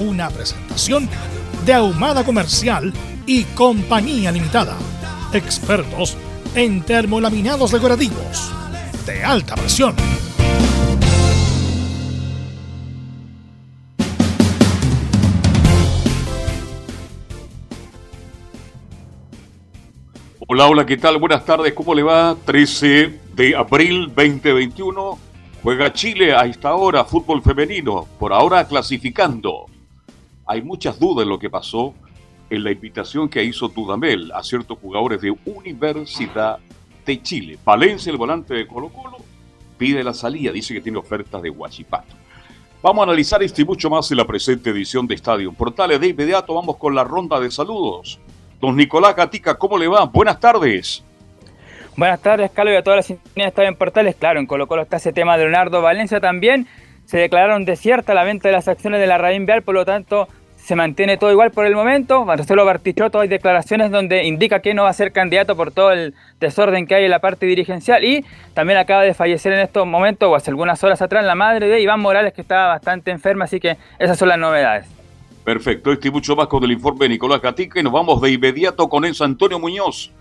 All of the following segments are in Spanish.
una presentación de Ahumada Comercial y Compañía Limitada. Expertos en termolaminados decorativos de alta presión. Hola, hola, ¿qué tal? Buenas tardes, ¿cómo le va? 13 de abril 2021. Juega Chile a esta hora, fútbol femenino, por ahora clasificando. Hay muchas dudas en lo que pasó en la invitación que hizo Dudamel a ciertos jugadores de Universidad de Chile. Valencia, el volante de Colo Colo, pide la salida, dice que tiene ofertas de Huachipato. Vamos a analizar esto y mucho más en la presente edición de Estadio Portales. De inmediato vamos con la ronda de saludos. Don Nicolás Gatica, ¿cómo le va? Buenas tardes. Buenas tardes, Carlos, y a todas las sintonías de en Portales. Claro, en Colo Colo está ese tema de Leonardo Valencia también. Se declararon desierta la venta de las acciones de la Raín Vial, por lo tanto se mantiene todo igual por el momento. Marcelo Bartichotto hay declaraciones donde indica que no va a ser candidato por todo el desorden que hay en la parte dirigencial y también acaba de fallecer en estos momentos o hace algunas horas atrás la madre de Iván Morales que estaba bastante enferma, así que esas son las novedades. Perfecto, este y mucho más con el informe de Nicolás Gatica y nos vamos de inmediato con Enzo Antonio Muñoz.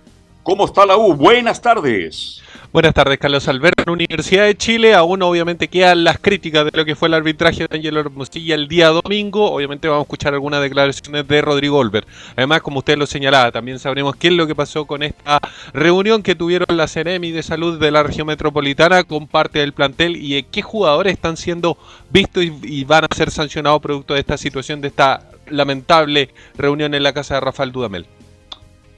¿Cómo está la U? Buenas tardes. Buenas tardes, Carlos Alberto. Universidad de Chile, aún obviamente quedan las críticas de lo que fue el arbitraje de Ángelo Hermosilla el día domingo. Obviamente vamos a escuchar algunas declaraciones de Rodrigo Olver. Además, como usted lo señalaba, también sabremos qué es lo que pasó con esta reunión que tuvieron la CEREMI de Salud de la región metropolitana con parte del plantel y qué jugadores están siendo vistos y, van a ser sancionados producto de esta situación, de esta lamentable reunión en la casa de Rafael Dudamel.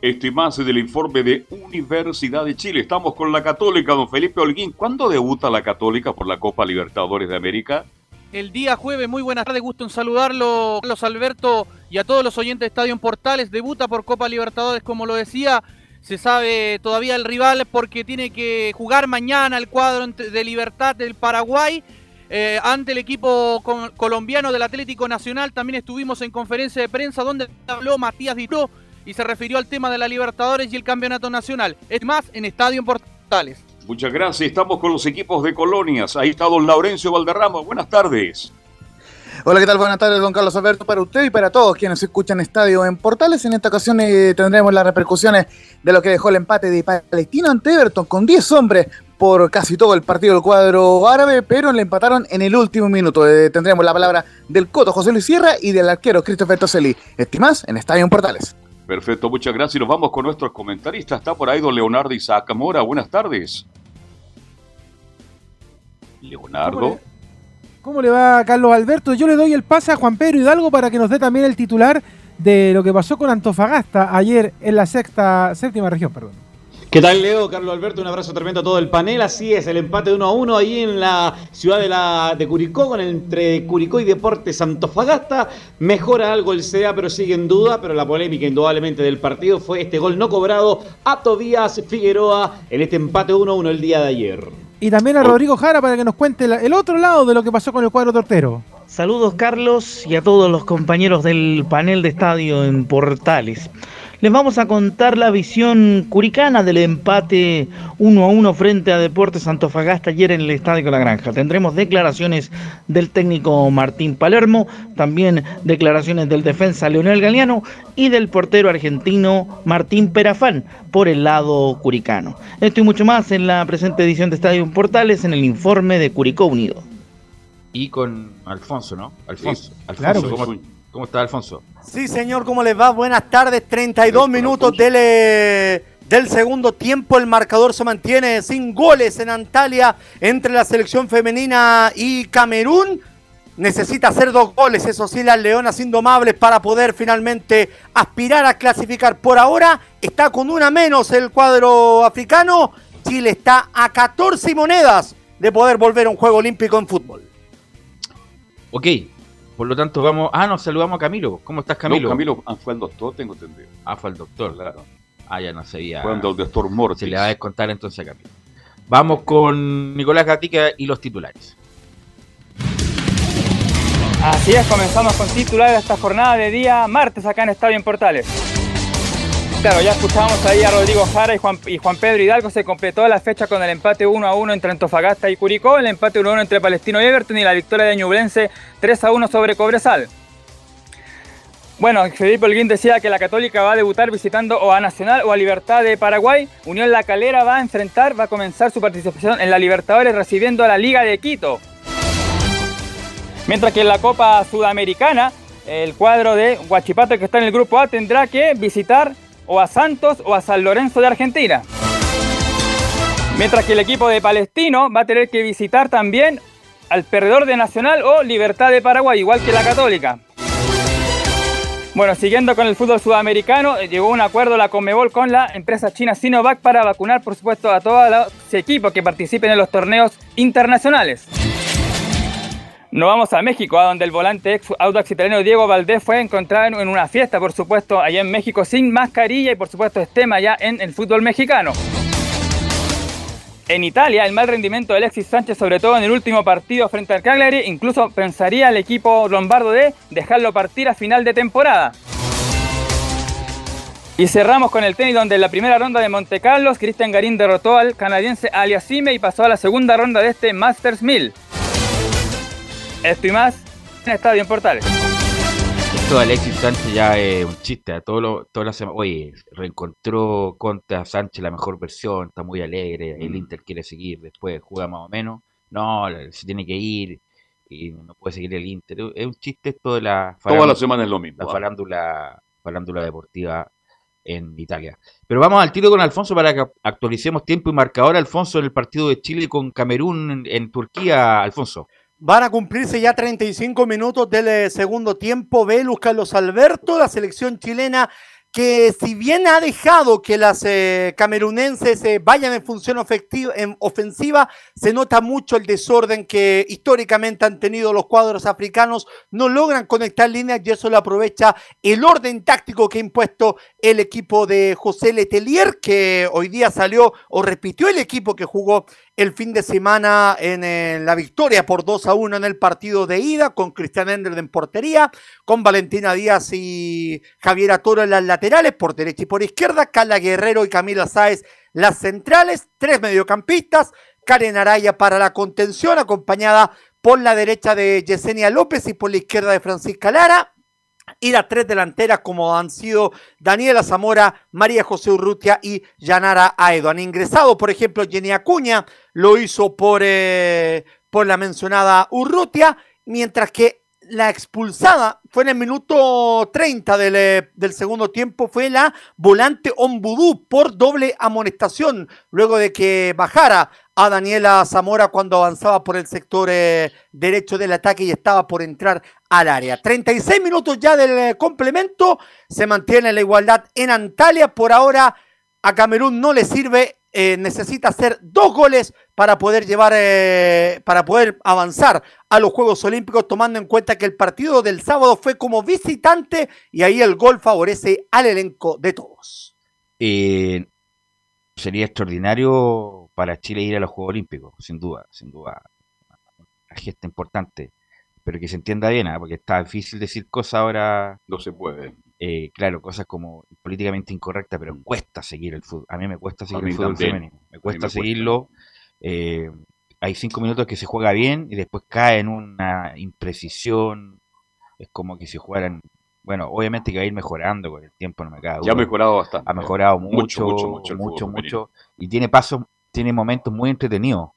Este más del informe de Universidad de Chile. Estamos con la Católica, don Felipe Holguín. ¿Cuándo debuta la Católica por la Copa Libertadores de América? El día jueves, muy buenas tardes, gusto en saludarlo, Carlos Alberto y a todos los oyentes de Estadio Portales. Debuta por Copa Libertadores, como lo decía, se sabe todavía el rival porque tiene que jugar mañana el cuadro de Libertad del Paraguay. Eh, ante el equipo colombiano del Atlético Nacional también estuvimos en conferencia de prensa donde habló Matías Ditó y se refirió al tema de la Libertadores y el Campeonato Nacional. Es más, en Estadio en Portales. Muchas gracias. Estamos con los equipos de colonias. Ahí está don Laurencio Valderrama. Buenas tardes. Hola, ¿qué tal? Buenas tardes, don Carlos Alberto, para usted y para todos quienes escuchan Estadio en Portales. En esta ocasión eh, tendremos las repercusiones de lo que dejó el empate de Palestino ante Everton con 10 hombres por casi todo el partido del cuadro árabe, pero le empataron en el último minuto. Eh, tendremos la palabra del Coto José Luis Sierra y del arquero Christopher Toselli. Estimás en Estadio en Portales. Perfecto, muchas gracias. Y nos vamos con nuestros comentaristas. Está por ahí don Leonardo Isaac. Buenas tardes. Leonardo. ¿Cómo le, va, Carlos Alberto? Yo le doy el pase a Juan Pedro Hidalgo para que nos dé también el titular de lo que pasó con Antofagasta ayer en la sexta, séptima región, perdón. ¿Qué tal, Leo? Carlos Alberto, un abrazo tremendo a todo el panel. Así es, el empate de 1 a 1 ahí en la ciudad de, la, de Curicó, con entre Curicó y Deportes Antofagasta. Mejora algo el CEA, pero sigue en duda. Pero la polémica, indudablemente, del partido fue este gol no cobrado a Tobías Figueroa en este empate 1 a 1 el día de ayer. Y también a Rodrigo Jara para que nos cuente el otro lado de lo que pasó con el cuadro tortero. Saludos, Carlos, y a todos los compañeros del panel de estadio en Portales les vamos a contar la visión curicana del empate 1 a 1 frente a Deportes Antofagasta ayer en el Estadio la Granja. Tendremos declaraciones del técnico Martín Palermo, también declaraciones del defensa Leonel Galeano y del portero argentino Martín Perafán por el lado curicano. Esto y mucho más en la presente edición de Estadio Portales en el informe de Curicó Unido. Y con Alfonso, ¿no? Alfonso. Alfonso, ¿Cómo está, Alfonso? Sí, señor, ¿cómo les va? Buenas tardes, 32 minutos del, del segundo tiempo. El marcador se mantiene sin goles en Antalya entre la selección femenina y Camerún. Necesita hacer dos goles, eso sí, las Leonas Indomables para poder finalmente aspirar a clasificar. Por ahora está con una menos el cuadro africano. Chile está a 14 monedas de poder volver a un juego olímpico en fútbol. Ok, por lo tanto vamos... Ah, nos saludamos a Camilo. ¿Cómo estás, Camilo? No, Camilo ah, fue el doctor, tengo entendido. Ah, fue el doctor, claro. Ah, ya no sabía. Fue el doctor Mortis. Se le va a descontar entonces a Camilo. Vamos con Nicolás Gatica y los titulares. Así es, comenzamos con titulares de esta jornada de día martes acá en Estadio en Portales. Claro, ya escuchábamos ahí a Rodrigo Jara y Juan, y Juan Pedro Hidalgo. Se completó la fecha con el empate 1 a 1 entre Antofagasta y Curicó, el empate 1 a 1 entre Palestino y Everton y la victoria de Ñublense 3 a 1 sobre Cobresal. Bueno, Felipe Holguín decía que la Católica va a debutar visitando o a Nacional o a Libertad de Paraguay. Unión La Calera va a enfrentar, va a comenzar su participación en la Libertadores recibiendo a la Liga de Quito. Mientras que en la Copa Sudamericana, el cuadro de Huachipato que está en el grupo A tendrá que visitar o a Santos o a San Lorenzo de Argentina. Mientras que el equipo de Palestino va a tener que visitar también al perdedor de Nacional o Libertad de Paraguay, igual que la Católica. Bueno, siguiendo con el fútbol sudamericano, eh, llegó un acuerdo la Conmebol con la empresa china Sinovac para vacunar, por supuesto, a todos los equipos que participen en los torneos internacionales. Nos vamos a México, a donde el volante ex Audax italiano Diego Valdés fue encontrado en una fiesta, por supuesto, allá en México sin mascarilla y por supuesto es tema ya en el fútbol mexicano. En Italia, el mal rendimiento de Alexis Sánchez, sobre todo en el último partido frente al Cagliari, incluso pensaría el equipo lombardo de dejarlo partir a final de temporada. Y cerramos con el tenis donde en la primera ronda de Monte Carlos, Cristian Garín derrotó al canadiense Aliasime y pasó a la segunda ronda de este Masters 1000. Esto y más en Estadio en Portales. Esto de Alexis Sánchez ya es un chiste. A todo lo, toda la semana. Oye, reencontró contra Sánchez la mejor versión, está muy alegre. El Inter quiere seguir, después juega más o menos. No, se tiene que ir y no puede seguir el Inter. Es un chiste esto de la. Toda la semana es lo mismo. La farándula, farándula deportiva en Italia. Pero vamos al tiro con Alfonso para que actualicemos tiempo y marcador. Alfonso en el partido de Chile con Camerún en, en Turquía, Alfonso. Van a cumplirse ya 35 minutos del eh, segundo tiempo. Velus Carlos Alberto, la selección chilena que si bien ha dejado que las eh, camerunenses eh, vayan en función en ofensiva, se nota mucho el desorden que históricamente han tenido los cuadros africanos, no logran conectar líneas y eso lo aprovecha el orden táctico que ha impuesto el equipo de José Letelier, que hoy día salió o repitió el equipo que jugó el fin de semana en, la victoria por 2 a 1 en el partido de ida, con Cristian Ender en portería, con Valentina Díaz y Javier Toro en las laterales, por derecha y por izquierda, Carla Guerrero y Camila Sáez las centrales, tres mediocampistas, Karen Araya para la contención, acompañada por la derecha de Yesenia López y por la izquierda de Francisca Lara, las tres delanteras como han sido Daniela Zamora, María José Urrutia y Yanara Aedo. Han ingresado, por ejemplo, Jenny Acuña, lo hizo por, eh, por la mencionada Urrutia, mientras que la expulsada fue en el minuto 30 del, eh, del, segundo tiempo, fue la volante Ombudú por doble amonestación, luego de que bajara a Daniela Zamora cuando avanzaba por el sector eh, derecho del ataque y estaba por entrar al área. 36 minutos ya del eh, complemento, se mantiene la igualdad en Antalya, por ahora a Camerún no le sirve, eh, necesita hacer dos goles para poder llevar, para poder avanzar a los Juegos Olímpicos, tomando en cuenta que el partido del sábado fue como visitante y ahí el gol favorece al elenco de todos. sería extraordinario para Chile ir a los Juegos Olímpicos, sin duda, sin duda. Una gesta importante, pero que se entienda bien, ¿ah? porque está difícil decir cosas ahora. No se puede. Eh, claro, cosas como políticamente incorrectas, pero cuesta seguir el fútbol. A mí me cuesta seguir el fútbol femenino. Me cuesta seguirlo. Eh, hay cinco minutos que se juega bien y después cae en una imprecisión. Es como que si jugaran bueno, obviamente que va a ir mejorando con el tiempo, no me cago. Ya ha mejorado bastante. Ha mejorado mucho, mucho, mucho, mucho, mucho, y tiene pasos tiene momentos muy entretenidos.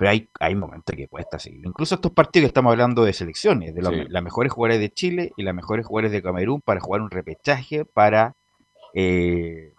pero hay, hay momentos que cuesta seguirlo. Incluso estos partidos que estamos hablando de selecciones, de los- Sí. las mejores jugadores de Chile y las mejores jugadores de Camerún para jugar un repechaje para eh,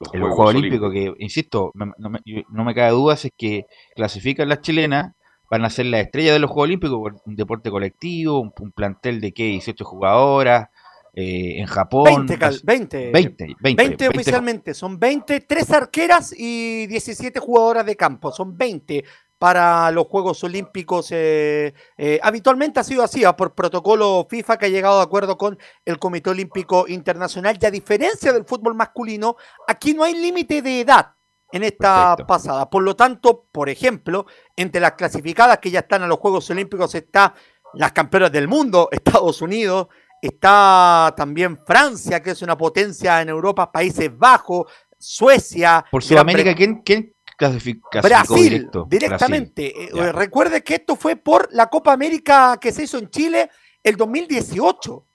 Los el Juego Olímpico, que, insisto, me- no me, no me cabe duda si es que clasifican las chilenas, van a ser la estrella de los Juegos Olímpicos, por un deporte colectivo, un, un plantel de que 18 jugadoras, eh, en Japón. 20, cal- las- 20. 20, 20, 20 oficialmente, son 20, tres arqueras y 17 jugadoras de campo, son 20 para los Juegos Olímpicos. eh, eh, habitualmente ha sido así, ah, por protocolo FIFA que ha llegado de acuerdo con el Comité Olímpico Internacional y a diferencia del fútbol masculino, aquí no hay límite de edad en esta Perfecto. pasada. Por lo tanto, por ejemplo, entre las clasificadas que ya están a los Juegos Olímpicos está las campeonas del mundo, Estados Unidos, está también Francia, que es una potencia en Europa, Países Bajos, Suecia. Por Sudamérica, ¿quién, quién clasifi- clasificó Brasil, directo? directamente. Brasil. Eh. Recuerde que esto fue por la Copa América que se hizo en Chile el 2018.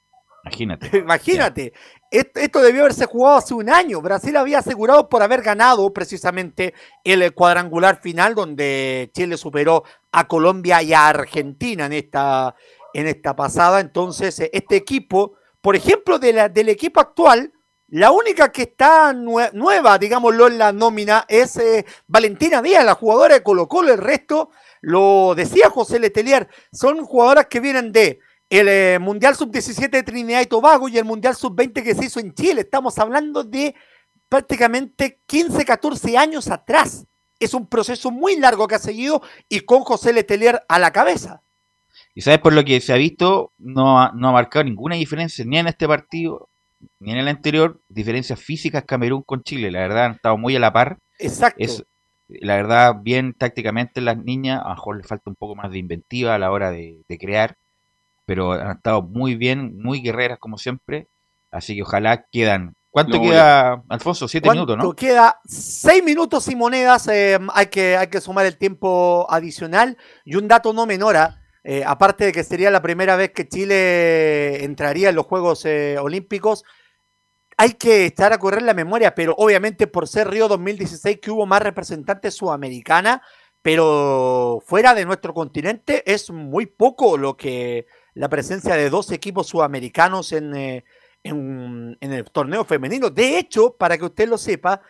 Imagínate. Imagínate, esto, esto debió haberse jugado hace un año. Brasil había asegurado por haber ganado precisamente el cuadrangular final donde Chile superó a Colombia y a Argentina en esta, en esta pasada. Entonces, eh, este equipo, por ejemplo, de la- del equipo actual, la única que está nue- nueva, digámoslo, en la nómina es eh, Valentina Díaz, la jugadora de Colo Colo. El resto, lo decía José Letelier, son jugadoras que vienen de el eh, Mundial Sub-17 de Trinidad y Tobago y el Mundial Sub-20 que se hizo en Chile. Estamos hablando de prácticamente 15, 14 años atrás. Es un proceso muy largo que ha seguido y con José Letelier a la cabeza. Y sabes, por lo que se ha visto, no ha, no ha marcado ninguna diferencia ni en este partido, ni en el anterior, diferencias físicas Camerún con Chile. La verdad, han estado muy a la par. Exacto. Es, la verdad, bien tácticamente las niñas, a lo mejor les falta un poco más de inventiva a la hora de, de crear, pero han estado muy bien, muy guerreras como siempre. Así que ojalá quedan. ¿Cuánto No, queda, Alfonso? Siete ¿Cuánto minutos, ¿no? queda? Seis minutos y monedas. eh, hay, que, hay que sumar el tiempo adicional. Y un dato no menor, ah, eh, aparte de que sería la primera vez que Chile entraría en los Juegos eh, Olímpicos, hay que estar a correr la memoria, pero obviamente por ser Río 2016 que hubo más representantes sudamericanas, pero fuera de nuestro continente es muy poco lo que la presencia de dos equipos sudamericanos en, eh, en, el torneo femenino. De hecho, para que usted lo sepa,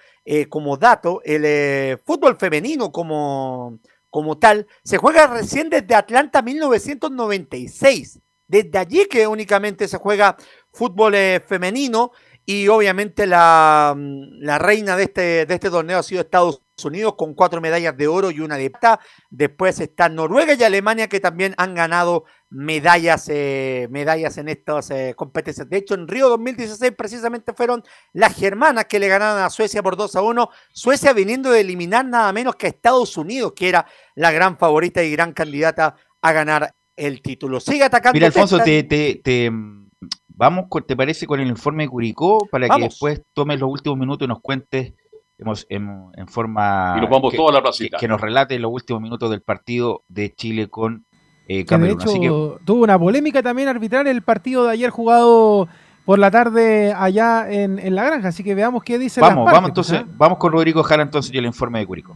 como dato, el fútbol femenino como, como tal se juega recién desde Atlanta 1996. Desde allí que únicamente se juega fútbol eh, femenino y obviamente la, mm, la reina de este, de este torneo ha sido Estados Unidos con cuatro medallas de oro y una de plata. Después está Noruega y Alemania que también han ganado medallas, eh, medallas en estas eh, competencias. De hecho, en Río 2016 precisamente fueron las germanas que le ganaron a Suecia por 2 a 1. Suecia viniendo de eliminar nada menos que a Estados Unidos, que era la gran favorita y gran candidata a ganar el título. Sigue atacando. Mira, Alfonso, te, te, te, mm, vamos, con- ¿te parece con el informe de Curicó para que después tomes los últimos minutos y nos cuentes hemos- en, en forma Y nos vamos que, toda la que, placita. que nos relate los últimos minutos del partido de Chile con eh, Que de Camerún. hecho Así que tuvo una polémica también arbitrar el partido de ayer jugado por la tarde allá en, en la granja. Así que veamos qué dice vamos, vamos entonces, vamos con Rodrigo Jara entonces y el informe de Curicó.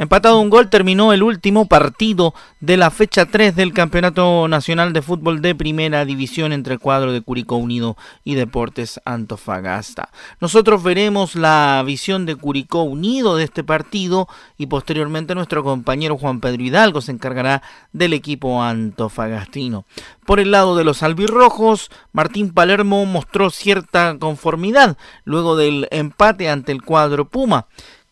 Empatado un gol, terminó el último partido de la fecha 3 del Campeonato Nacional de Fútbol de Primera División entre el cuadro de Curicó Unido y Deportes Antofagasta. Nosotros veremos la visión de Curicó Unido de este partido y posteriormente nuestro compañero Juan Pedro Hidalgo se encargará del equipo antofagastino. Por el lado de los albirrojos, Martín Palermo mostró cierta conformidad luego del empate ante el cuadro Puma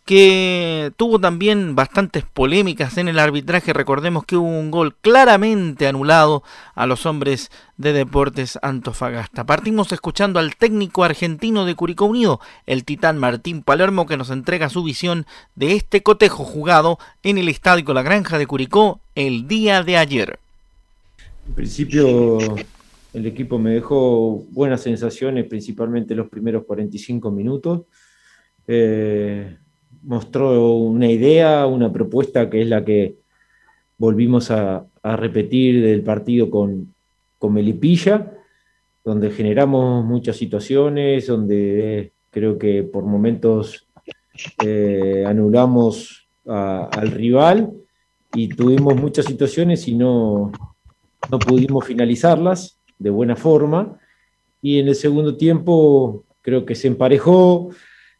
que tuvo también bastantes polémicas en el arbitraje. Recordemos que hubo un gol claramente anulado a los hombres de Deportes Antofagasta. Partimos escuchando al técnico argentino de Curicó Unido, el titán Martín Palermo, que nos entrega su visión de este cotejo jugado en el Estadio La Granja de Curicó el día de ayer. En principio el equipo me dejó buenas sensaciones, principalmente los primeros 45 minutos. Eh, mostró una idea, una propuesta que es la que volvimos a, repetir del partido con, con Melipilla, donde generamos muchas situaciones, donde eh, creo que por momentos eh, anulamos al rival y tuvimos muchas situaciones y no pudimos finalizarlas de buena forma. Y en el segundo tiempo creo que se emparejó,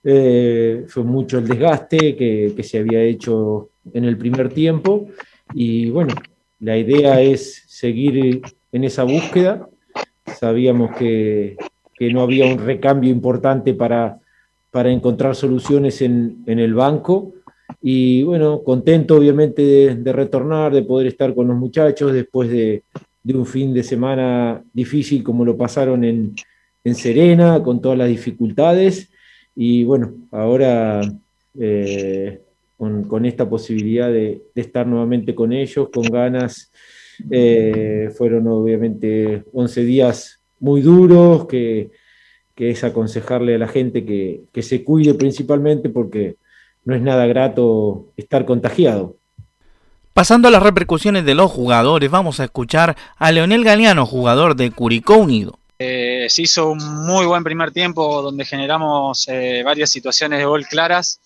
eh, fue mucho el desgaste que, se había hecho en el primer tiempo. Y bueno, la idea es seguir en esa búsqueda. Sabíamos que, que no había un recambio importante para, para encontrar soluciones en, en el banco. Y bueno, contento obviamente de, de, retornar, de poder estar con los muchachos después de, de un fin de semana difícil como lo pasaron en, en Serena, con todas las dificultades. Y bueno, ahora eh, con, esta posibilidad de, estar nuevamente con ellos, con ganas, eh, fueron obviamente 11 días muy duros, que, que, es aconsejarle a la gente que, que se cuide principalmente porque no es nada grato estar contagiado. Pasando a las repercusiones de los jugadores, vamos a escuchar a Leonel Galeano, jugador de Curicó Unido. Eh, se hizo un muy buen primer tiempo donde generamos eh, varias situaciones de gol claras.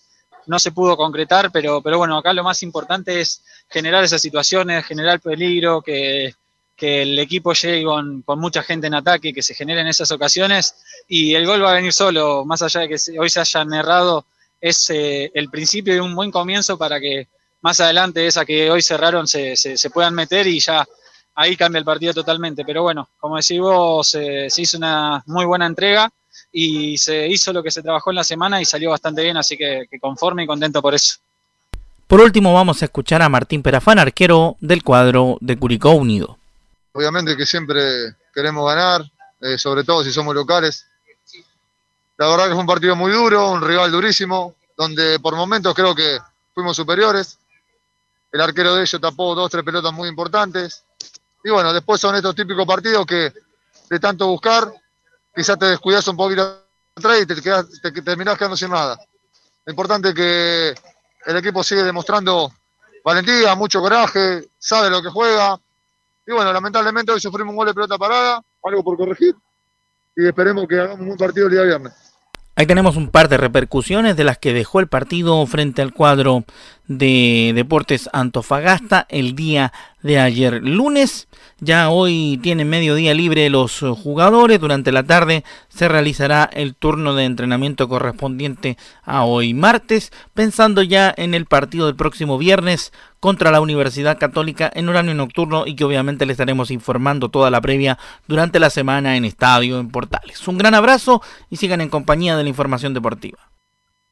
No se pudo concretar, pero, pero bueno, acá lo más importante es generar esas situaciones, generar peligro, que, que el equipo llegue con, con, mucha gente en ataque, que se generen esas ocasiones y el gol va a venir solo, más allá de que hoy se hayan errado, es eh, el principio de un buen comienzo para que más adelante esa que hoy cerraron se, se, se, puedan meter y ya ahí cambia el partido totalmente. Pero bueno, como decís vos, se, se hizo una muy buena entrega y se hizo lo que se trabajó en la semana y salió bastante bien, así que, que conforme y contento por eso. Por último vamos a escuchar a Martín Perafán, arquero del cuadro de Curicó Unido. Obviamente que siempre queremos ganar, eh, sobre todo si somos locales. La verdad que fue un partido muy duro, un rival durísimo, donde por momentos creo que fuimos superiores. El arquero de ellos tapó dos, tres pelotas muy importantes. Y bueno, después son estos típicos partidos que de tanto buscar, quizás te descuidas un poquito atrás y te, quedas, te, te terminás quedando sin nada. Lo importante es que el equipo sigue demostrando valentía, mucho coraje, sabe lo que juega. Y bueno, lamentablemente hoy sufrimos un gol de pelota parada, algo por corregir. Y esperemos que hagamos un partido el día viernes. Ahí tenemos un par de repercusiones de las que dejó el partido frente al cuadro de Deportes Antofagasta el día de ayer lunes. Ya hoy tienen mediodía libre los jugadores. Durante la tarde se realizará el turno de entrenamiento correspondiente a hoy martes, pensando ya en el partido del próximo viernes contra la Universidad Católica en horario nocturno y que obviamente le estaremos informando toda la previa durante la semana en Estadio en Portales. Un gran abrazo y sigan en compañía de la información deportiva.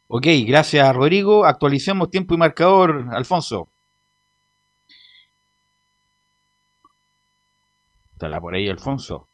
Ok, gracias Rodrigo. Actualicemos tiempo y marcador, Alfonso. ¿Está por ahí Alfonso?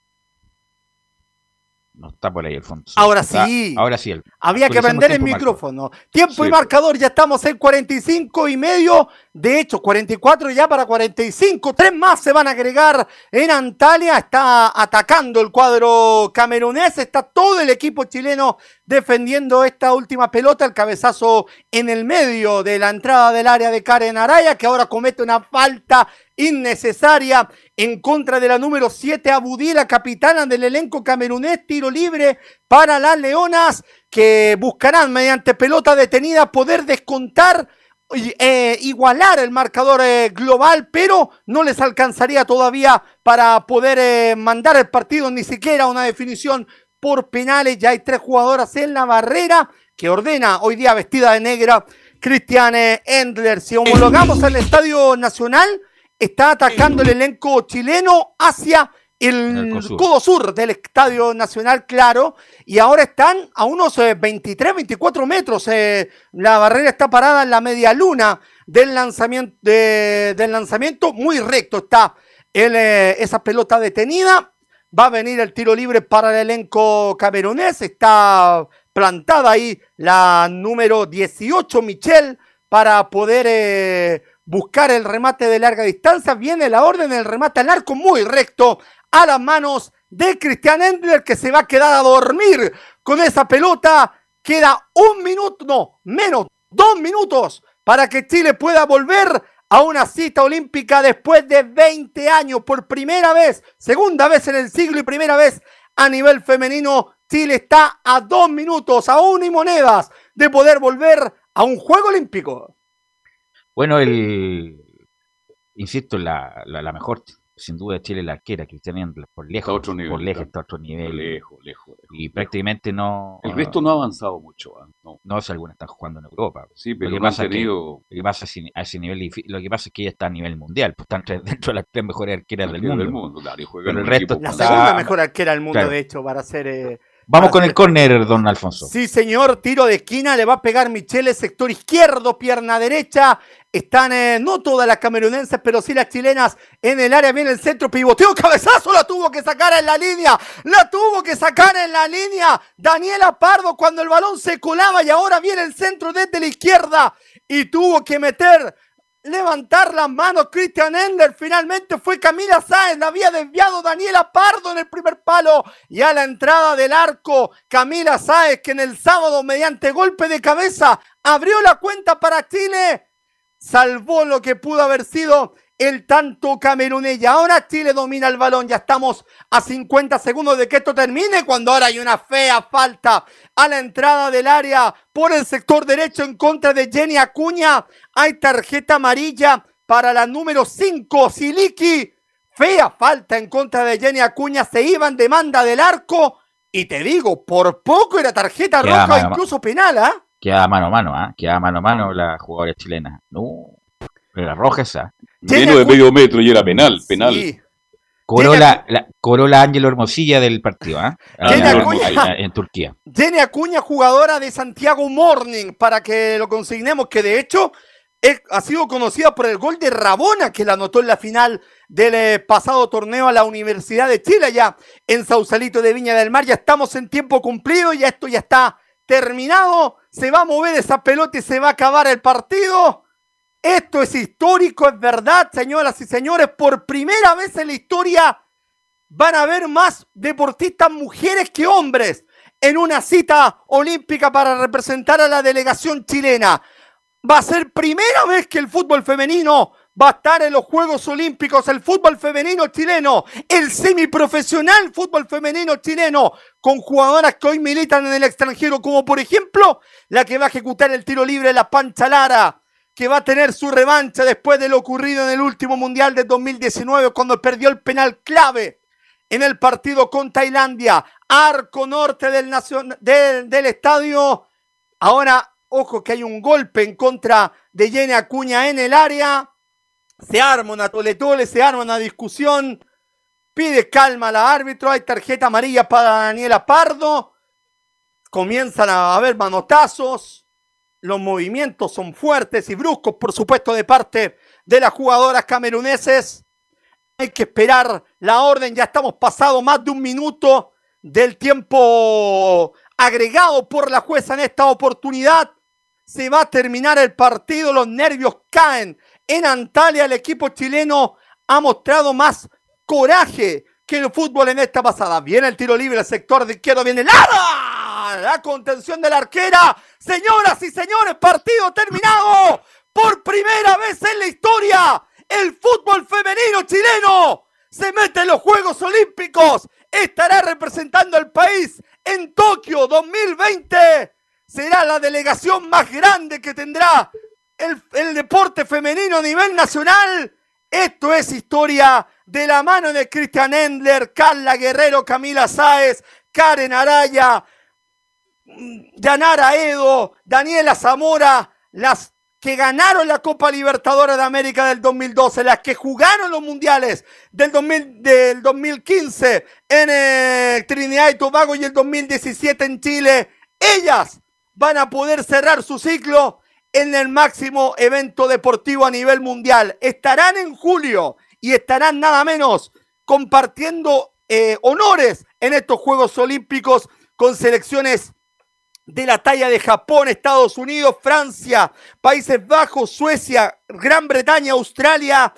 No está por ahí Alfonso. Ahora está, sí. Ahora sí. El, Había que vender el micrófono. Tiempo sí. y marcador, ya estamos en 45 y medio. De hecho, 44 ya para 45. Tres más se van a agregar en Antalya. Está atacando el cuadro camerunés. Está todo el equipo chileno defendiendo esta última pelota. El cabezazo en el medio de la entrada del área de Karen Araya, que ahora comete una falta innecesaria en contra de la número 7, Abudí, la capitana del elenco camerunés, tiro libre para las Leonas, que buscarán mediante pelota detenida poder descontar, eh, igualar el marcador eh, global, pero no les alcanzaría todavía para poder eh, mandar el partido ni siquiera una definición por penales. Ya hay tres jugadoras en la barrera que ordena hoy día vestida de negra Cristiane Endler. Si homologamos al Estadio Nacional, está atacando el elenco chileno hacia el, el sur. codo sur del Estadio Nacional, claro, y ahora están a unos eh, 23, 24 metros. Eh, la barrera está parada en la media luna del lanzamiento, de, del lanzamiento muy recto está el, eh, esa pelota detenida. Va a venir el tiro libre para el elenco camerunés. Está plantada ahí la número 18, Michelle, para poder eh, buscar el remate de larga distancia. Viene la orden, el remate al arco muy recto a las manos de Cristian Endler que se va a quedar a dormir con esa pelota. Queda un minuto, no, menos, dos minutos para que Chile pueda volver a una cita olímpica después de 20 años, por primera vez, segunda vez en el siglo y primera vez a nivel femenino. Chile está a dos minutos, a una y monedas de poder volver a un Juego Olímpico. Bueno, el, insisto, la, la, la mejor, sin duda, de Chile la arquera, Cristian Endler, por lejos. Está a otro nivel, por lejos, está a otro nivel. Lejos, lejos. Y prácticamente no. El resto no ha avanzado mucho. ¿ah? No. No, si algunos están jugando en Europa. Sí, pero lo que no han pasa es que- lo que pasa es a ese nivel lo que pasa es que ella está a nivel mundial, pues están dentro de las tres mejores arqueras del mundo. del mundo, claro, y juegan Pero el resto La segunda mejor arquera del mundo, Claro. de hecho, para ser. eh, Vamos con el córner, don Alfonso. Sí, señor, tiro de esquina, le va a pegar Michele, sector izquierdo, pierna derecha. Están eh, no todas las camerunenses, pero sí las chilenas en el área. Viene el centro, pivoteo, cabezazo, la tuvo que sacar en la línea. La tuvo que sacar en la línea. Daniela Pardo cuando el balón se colaba y ahora viene el centro desde la izquierda y tuvo que meter levantar las manos Christian Ender. Finalmente fue Camila Sáenz. La había desviado Daniela Pardo en el primer palo. Y a la entrada del arco, Camila Sáenz, que en el sábado, mediante golpe de cabeza, abrió la cuenta para Chile. Salvó lo que pudo haber sido el tanto camerunés. Y ahora Chile domina el balón. Ya estamos a 50 segundos de que esto termine. Cuando ahora hay una fea falta a la entrada del área por el sector derecho en contra de Jenny Acuña. Hay tarjeta amarilla para la número 5, Siliki. Fea falta en contra de Jenny Acuña. Se iba en demanda del arco. Y te digo, por poco era tarjeta Queda roja, mano incluso penal, ¿ah? Queda mano a mano, ¿ah? Queda mano a mano la jugadora chilena. No, pero la roja esa. Menos de medio metro y era penal, penal. Sí. Cobró la, la- cobró la Ángelo Hermosilla del partido. Jenny Ángelo Acuña. En Turquía. Jenny Acuña, jugadora de Santiago Morning, para que lo consignemos, que de hecho es- ha sido conocida por el gol de Rabona que la anotó en la final del eh, pasado torneo a la Universidad de Chile, ya en Sausalito de Viña del Mar. Ya estamos en tiempo cumplido, ya esto ya está terminado. Se va a mover esa pelota y se va a acabar el partido. Esto es histórico, es verdad, señoras y señores. Por primera vez en la historia van a haber más deportistas mujeres que hombres en una cita olímpica para representar a la delegación chilena. Va a ser primera vez que el fútbol femenino va a estar en los Juegos Olímpicos, el fútbol femenino chileno, el semiprofesional fútbol femenino chileno, con jugadoras que hoy militan en el extranjero, como por ejemplo la que va a ejecutar el tiro libre, la Pancha Lara, que va a tener su revancha después de lo ocurrido en el último Mundial de 2019, cuando perdió el penal clave en el partido con Tailandia, arco norte del, estadio. Ahora, ojo que hay un golpe en contra de Jenny Acuña en el área. Se arma una toletole, se arma una discusión. Pide calma al árbitro. Hay tarjeta amarilla para Daniela Pardo. Comienzan a haber manotazos. Los movimientos son fuertes y bruscos, por supuesto, de parte de las jugadoras cameruneses. Hay que esperar la orden. Ya estamos pasado más de un minuto del tiempo agregado por la jueza en esta oportunidad. Se va a terminar el partido. Los nervios caen. En Antalya el equipo chileno ha mostrado más coraje que el fútbol en esta pasada. Viene el tiro libre, el sector de izquierdo viene Lara. La contención de la arquera. Señoras y señores, partido terminado. Por primera vez en la historia, el fútbol femenino chileno se mete en los Juegos Olímpicos. Estará representando al país en Tokio 2020. Será la delegación más grande que tendrá el, deporte femenino a nivel nacional. Esto es historia de la mano de Cristian Endler, Carla Guerrero, Camila Sáez, Karen Araya, Yanara Edo, Daniela Zamora, las que ganaron la Copa Libertadores de América del 2012, las que jugaron los mundiales del, 2000 del 2015 en eh, Trinidad y Tobago y el 2017 en Chile, ellas van a poder cerrar su ciclo en el máximo evento deportivo a nivel mundial. Estarán en julio y estarán nada menos compartiendo eh, honores en estos Juegos Olímpicos con selecciones de la talla de Japón, Estados Unidos, Francia, Países Bajos, Suecia, Gran Bretaña, Australia,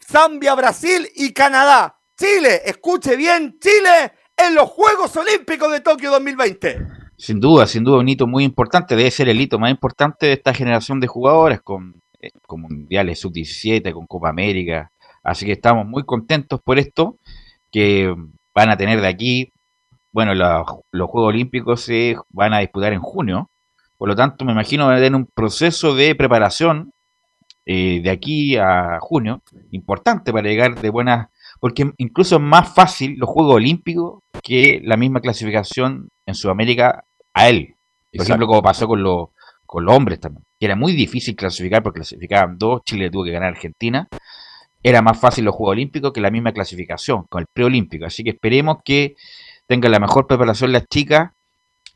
Zambia, Brasil y Canadá. Chile, escuche bien, Chile en los Juegos Olímpicos de Tokio 2020. Sin duda, sin duda, un hito muy importante. Debe ser el hito más importante de esta generación de jugadores con, eh, con mundiales sub-17, con Copa América. Así que estamos muy contentos por esto, que van a tener de aquí. Bueno, la- los Juegos Olímpicos se van a disputar en junio. Por lo tanto, me imagino van a tener un proceso de preparación eh, de aquí a junio, importante para llegar de buenas, porque incluso es más fácil los Juegos Olímpicos que la misma clasificación en Sudamérica a él. Por Exacto. ejemplo, como pasó con los, con los hombres también, que era muy difícil clasificar porque clasificaban dos, Chile tuvo que ganar a Argentina. Era más fácil los Juegos Olímpicos que la misma clasificación, con el preolímpico. Así que esperemos que tengan la mejor preparación las chicas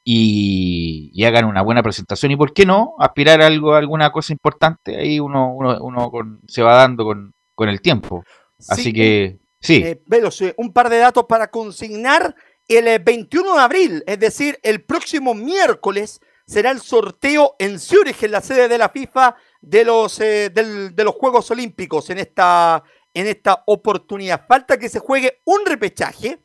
y, y hagan una buena presentación. Y por qué no, aspirar a algo, a alguna cosa importante, ahí uno, uno, uno con- se va dando con, con el tiempo. Así Sí, que, sí, Eh, Velos, eh, un par de datos para consignar. El eh, 21 de abril, es decir, el próximo miércoles, será el sorteo en Zúrich, en la sede de la FIFA, de los, eh, del- de los Juegos Olímpicos en esta, en esta oportunidad. Falta que se juegue un repechaje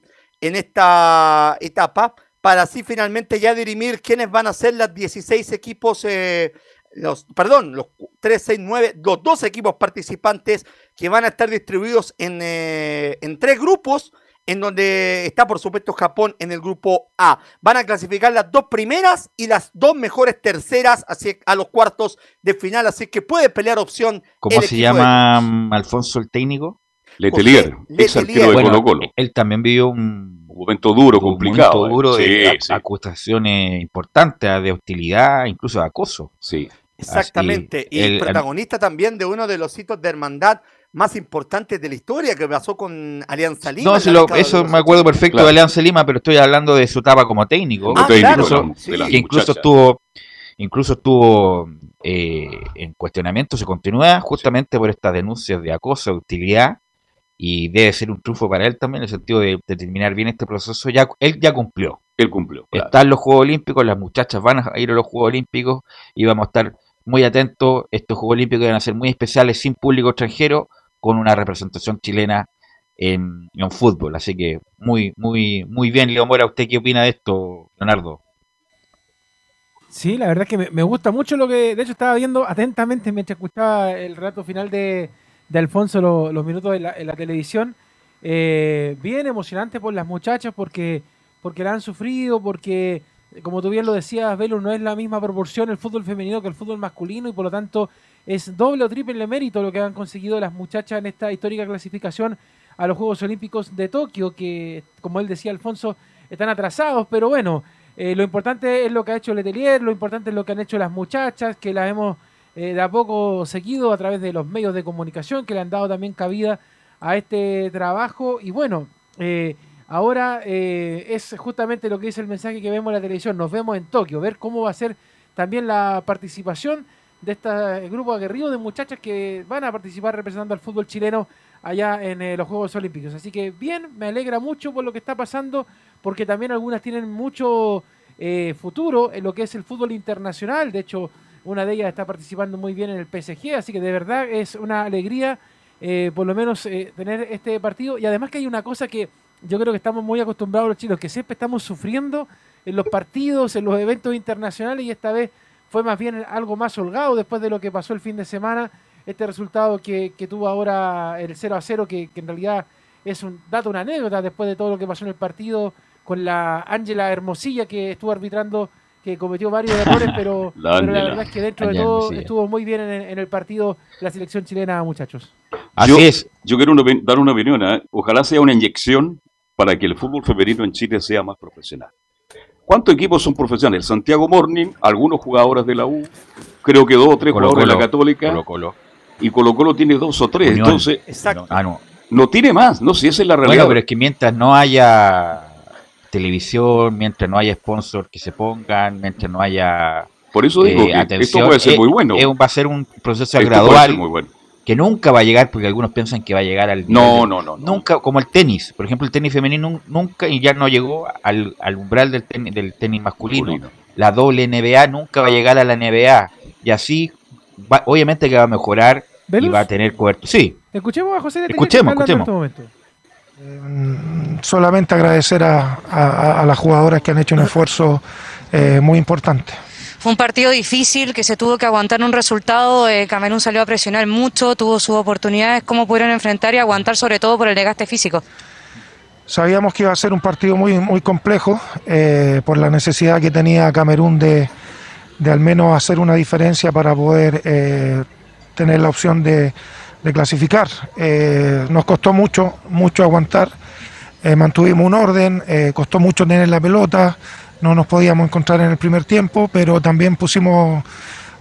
en esta etapa para así finalmente ya dirimir quiénes van a ser las 16 equipos, eh, los, perdón, los 3, 6, 9, los dos equipos participantes que van a estar distribuidos en, eh, en tres grupos, en donde está por supuesto Japón en el grupo A. Van a clasificar las dos primeras y las dos mejores terceras así, a los cuartos de final, así que puede pelear opción. ¿cómo el se de llama Alfonso el técnico? Letelier, ex arquero de Bueno, Colo Colo. Él también vivió un momento duro, un complicado. momento duro eh. de Sí, ac- acusaciones importantes de hostilidad, incluso de acoso. Sí. Exactamente. Y el- protagonista también de uno de los hitos de hermandad más importantes de la historia que pasó con Alianza Lima. No, si lo- de eso me acuerdo perfecto Claro. de Alianza Lima, pero estoy hablando de su etapa como técnico. Ah, que incluso, de que estuvo, incluso estuvo eh, en cuestionamiento, se continúa justamente por estas denuncias de acoso, de utilidad, y debe ser un triunfo para él también en el sentido de, de terminar bien este proceso. Ya, él ya cumplió. Él cumplió. claro. Están los Juegos Olímpicos, las muchachas van a ir a los Juegos Olímpicos y vamos a estar muy atentos. Estos Juegos Olímpicos van a ser muy especiales, sin público extranjero, con una representación chilena en, en fútbol. Así que muy, muy, muy bien, Leo Mora. ¿Usted qué opina de esto, Leonardo? Sí, la verdad es que me, me gusta mucho lo que, de hecho estaba viendo atentamente mientras escuchaba el relato final de, de Alfonso, lo- los minutos en la televisión. Eh, bien emocionante por las muchachas porque, porque la han sufrido, porque como tú bien lo decías, Velo, no es la misma proporción el fútbol femenino que el fútbol masculino y por lo tanto es doble o triple mérito lo que han conseguido las muchachas en esta histórica clasificación a los Juegos Olímpicos de Tokio, que como él decía Alfonso, están atrasados, pero bueno, eh, lo importante es lo que ha hecho Letelier, lo importante es lo que han hecho las muchachas, que las hemos eh, de a poco seguido a través de los medios de comunicación, que le han dado también cabida a este trabajo. Y bueno, eh, ahora eh, es justamente lo que dice el mensaje que vemos en la televisión, nos vemos en Tokio, ver cómo va a ser también la participación de este grupo aguerrido de muchachas que van a participar representando al fútbol chileno allá en eh, los Juegos Olímpicos. Así que bien, me alegra mucho por lo que está pasando, porque también algunas tienen mucho eh, futuro en lo que es el fútbol internacional. De hecho, una de ellas está participando muy bien en el PSG, así que de verdad es una alegría eh, por lo menos eh, tener este partido. Y además que hay una cosa que yo creo que estamos muy acostumbrados los chinos, que siempre estamos sufriendo en los partidos, en los eventos internacionales, y esta vez fue más bien algo más holgado después de lo que pasó el fin de semana. Este resultado que, tuvo ahora el 0 a 0, que, que en realidad es un dato, una anécdota después de todo lo que pasó en el partido con la Ángela Hermosilla que estuvo arbitrando, que cometió varios errores, pero, La pero la Ángela. verdad es que dentro de todo estuvo muy bien en, en el partido la selección chilena, muchachos. Así yo, es. Yo quiero una dar una opinión. ¿eh? Ojalá sea una inyección para que el fútbol femenino en Chile sea más profesional. ¿Cuántos equipos son profesionales? Santiago Morning, algunos jugadores de la U, creo que dos o tres Colo jugadores de la Católica, Colo Colo. y Colo Colo tiene dos o tres. Unión. Entonces, Exacto. Ah, no. no tiene más. No sé si esa es la realidad. Bueno, pero es que mientras no haya televisión, mientras no haya sponsors que se pongan, mientras no haya Por eso digo eh, que esto atención, puede ser eh, muy bueno. eh, va a ser un proceso Esto gradual ser muy bueno. que nunca va a llegar porque algunos piensan que va a llegar al No, de- no, no, no. nunca como el tenis por ejemplo el tenis femenino nun- nunca y ya no llegó al, al umbral del tenis, del tenis masculino. Masculino. la doble NBA nunca va a llegar a la NBA y así va- obviamente que va a mejorar y va a tener cobertura sí Escuchemos a José Letelier, Escuchemos, escuchemos. en este momento. Solamente agradecer a, a- a las jugadoras que han hecho un esfuerzo eh, muy importante. Fue un partido difícil que se tuvo que aguantar un resultado. eh, Camerún salió a presionar mucho, tuvo sus oportunidades. ¿Cómo pudieron enfrentar y aguantar, sobre todo por el desgaste físico? Sabíamos que iba a ser un partido muy, muy complejo eh, por la necesidad que tenía Camerún de, de al menos hacer una diferencia para poder eh, tener la opción de, de clasificar. Eh, nos costó mucho, mucho aguantar, eh, mantuvimos un orden, eh, costó mucho tener la pelota, no nos podíamos encontrar en el primer tiempo, pero también pusimos,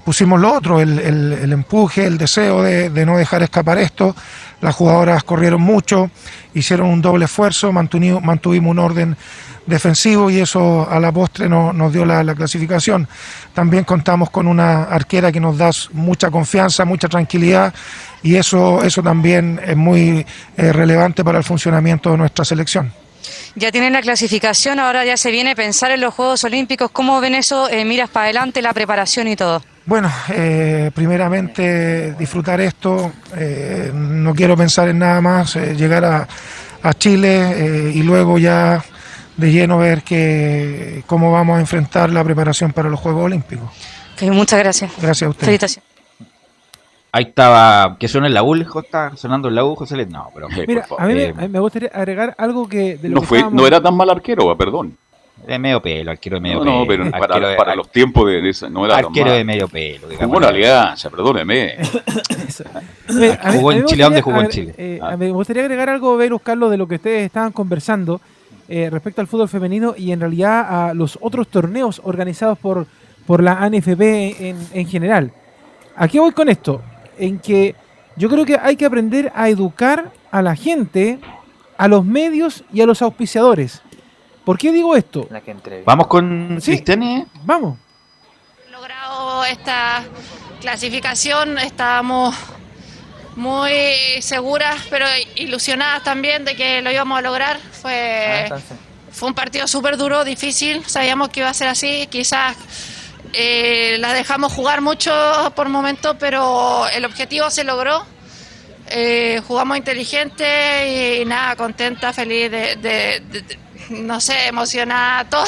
pusimos lo otro, el, el- empuje, el deseo de, de no dejar escapar esto. Las jugadoras corrieron mucho, hicieron un doble esfuerzo, mantuvimos un orden defensivo y eso a la postre no- nos dio la, la clasificación. También contamos con una arquera que nos da mucha confianza, mucha tranquilidad y eso, eso también es muy eh, relevante para el funcionamiento de nuestra selección. Ya tienen la clasificación, ahora ya se viene pensar en los Juegos Olímpicos. ¿Cómo ven eso? Eh, miras para adelante, la preparación y todo. Bueno, eh, primeramente disfrutar esto, eh, no quiero pensar en nada más, llegar a, a Chile y luego ya de lleno ver que, cómo vamos a enfrentar la preparación para los Juegos Olímpicos. Muchas gracias. Gracias a usted. Felicitaciones. Ahí estaba, que suena en la U, lejos, está sonando en la U, José Le- No, pero. Mira, por a mí, a mí me gustaría agregar algo que de lo No, que fue, estábamos- no era tan mal arquero, perdón. De medio pelo, arquero de medio No, pelo. no, pero arquero para, de- para los tiempos de esa, no era Arquero de medio pelo. Jugó en Alianza, perdóneme. Jugó en Chile, ¿a dónde jugó en Chile? eh, Ah. Me gustaría agregar algo, Velus, Carlos, de lo que ustedes estaban conversando eh, respecto al fútbol femenino y en realidad a los otros torneos organizados por, por la ANFP en, en general. ¿A qué voy con esto? En que yo creo que hay que aprender a educar a la gente, a los medios y a los auspiciadores. ¿Por qué digo esto? Vamos con Sí. Cristiane. Vamos. logrado esta clasificación, estábamos muy seguras, pero ilusionadas también de que lo íbamos a lograr. Fue, fue un partido súper duro, difícil, sabíamos que iba a ser así, quizás eh, la dejamos jugar mucho por momentos, pero el objetivo se logró. Eh, jugamos inteligente y, nada, contenta, feliz, de, de- de- de- no sé, emocionada, todo.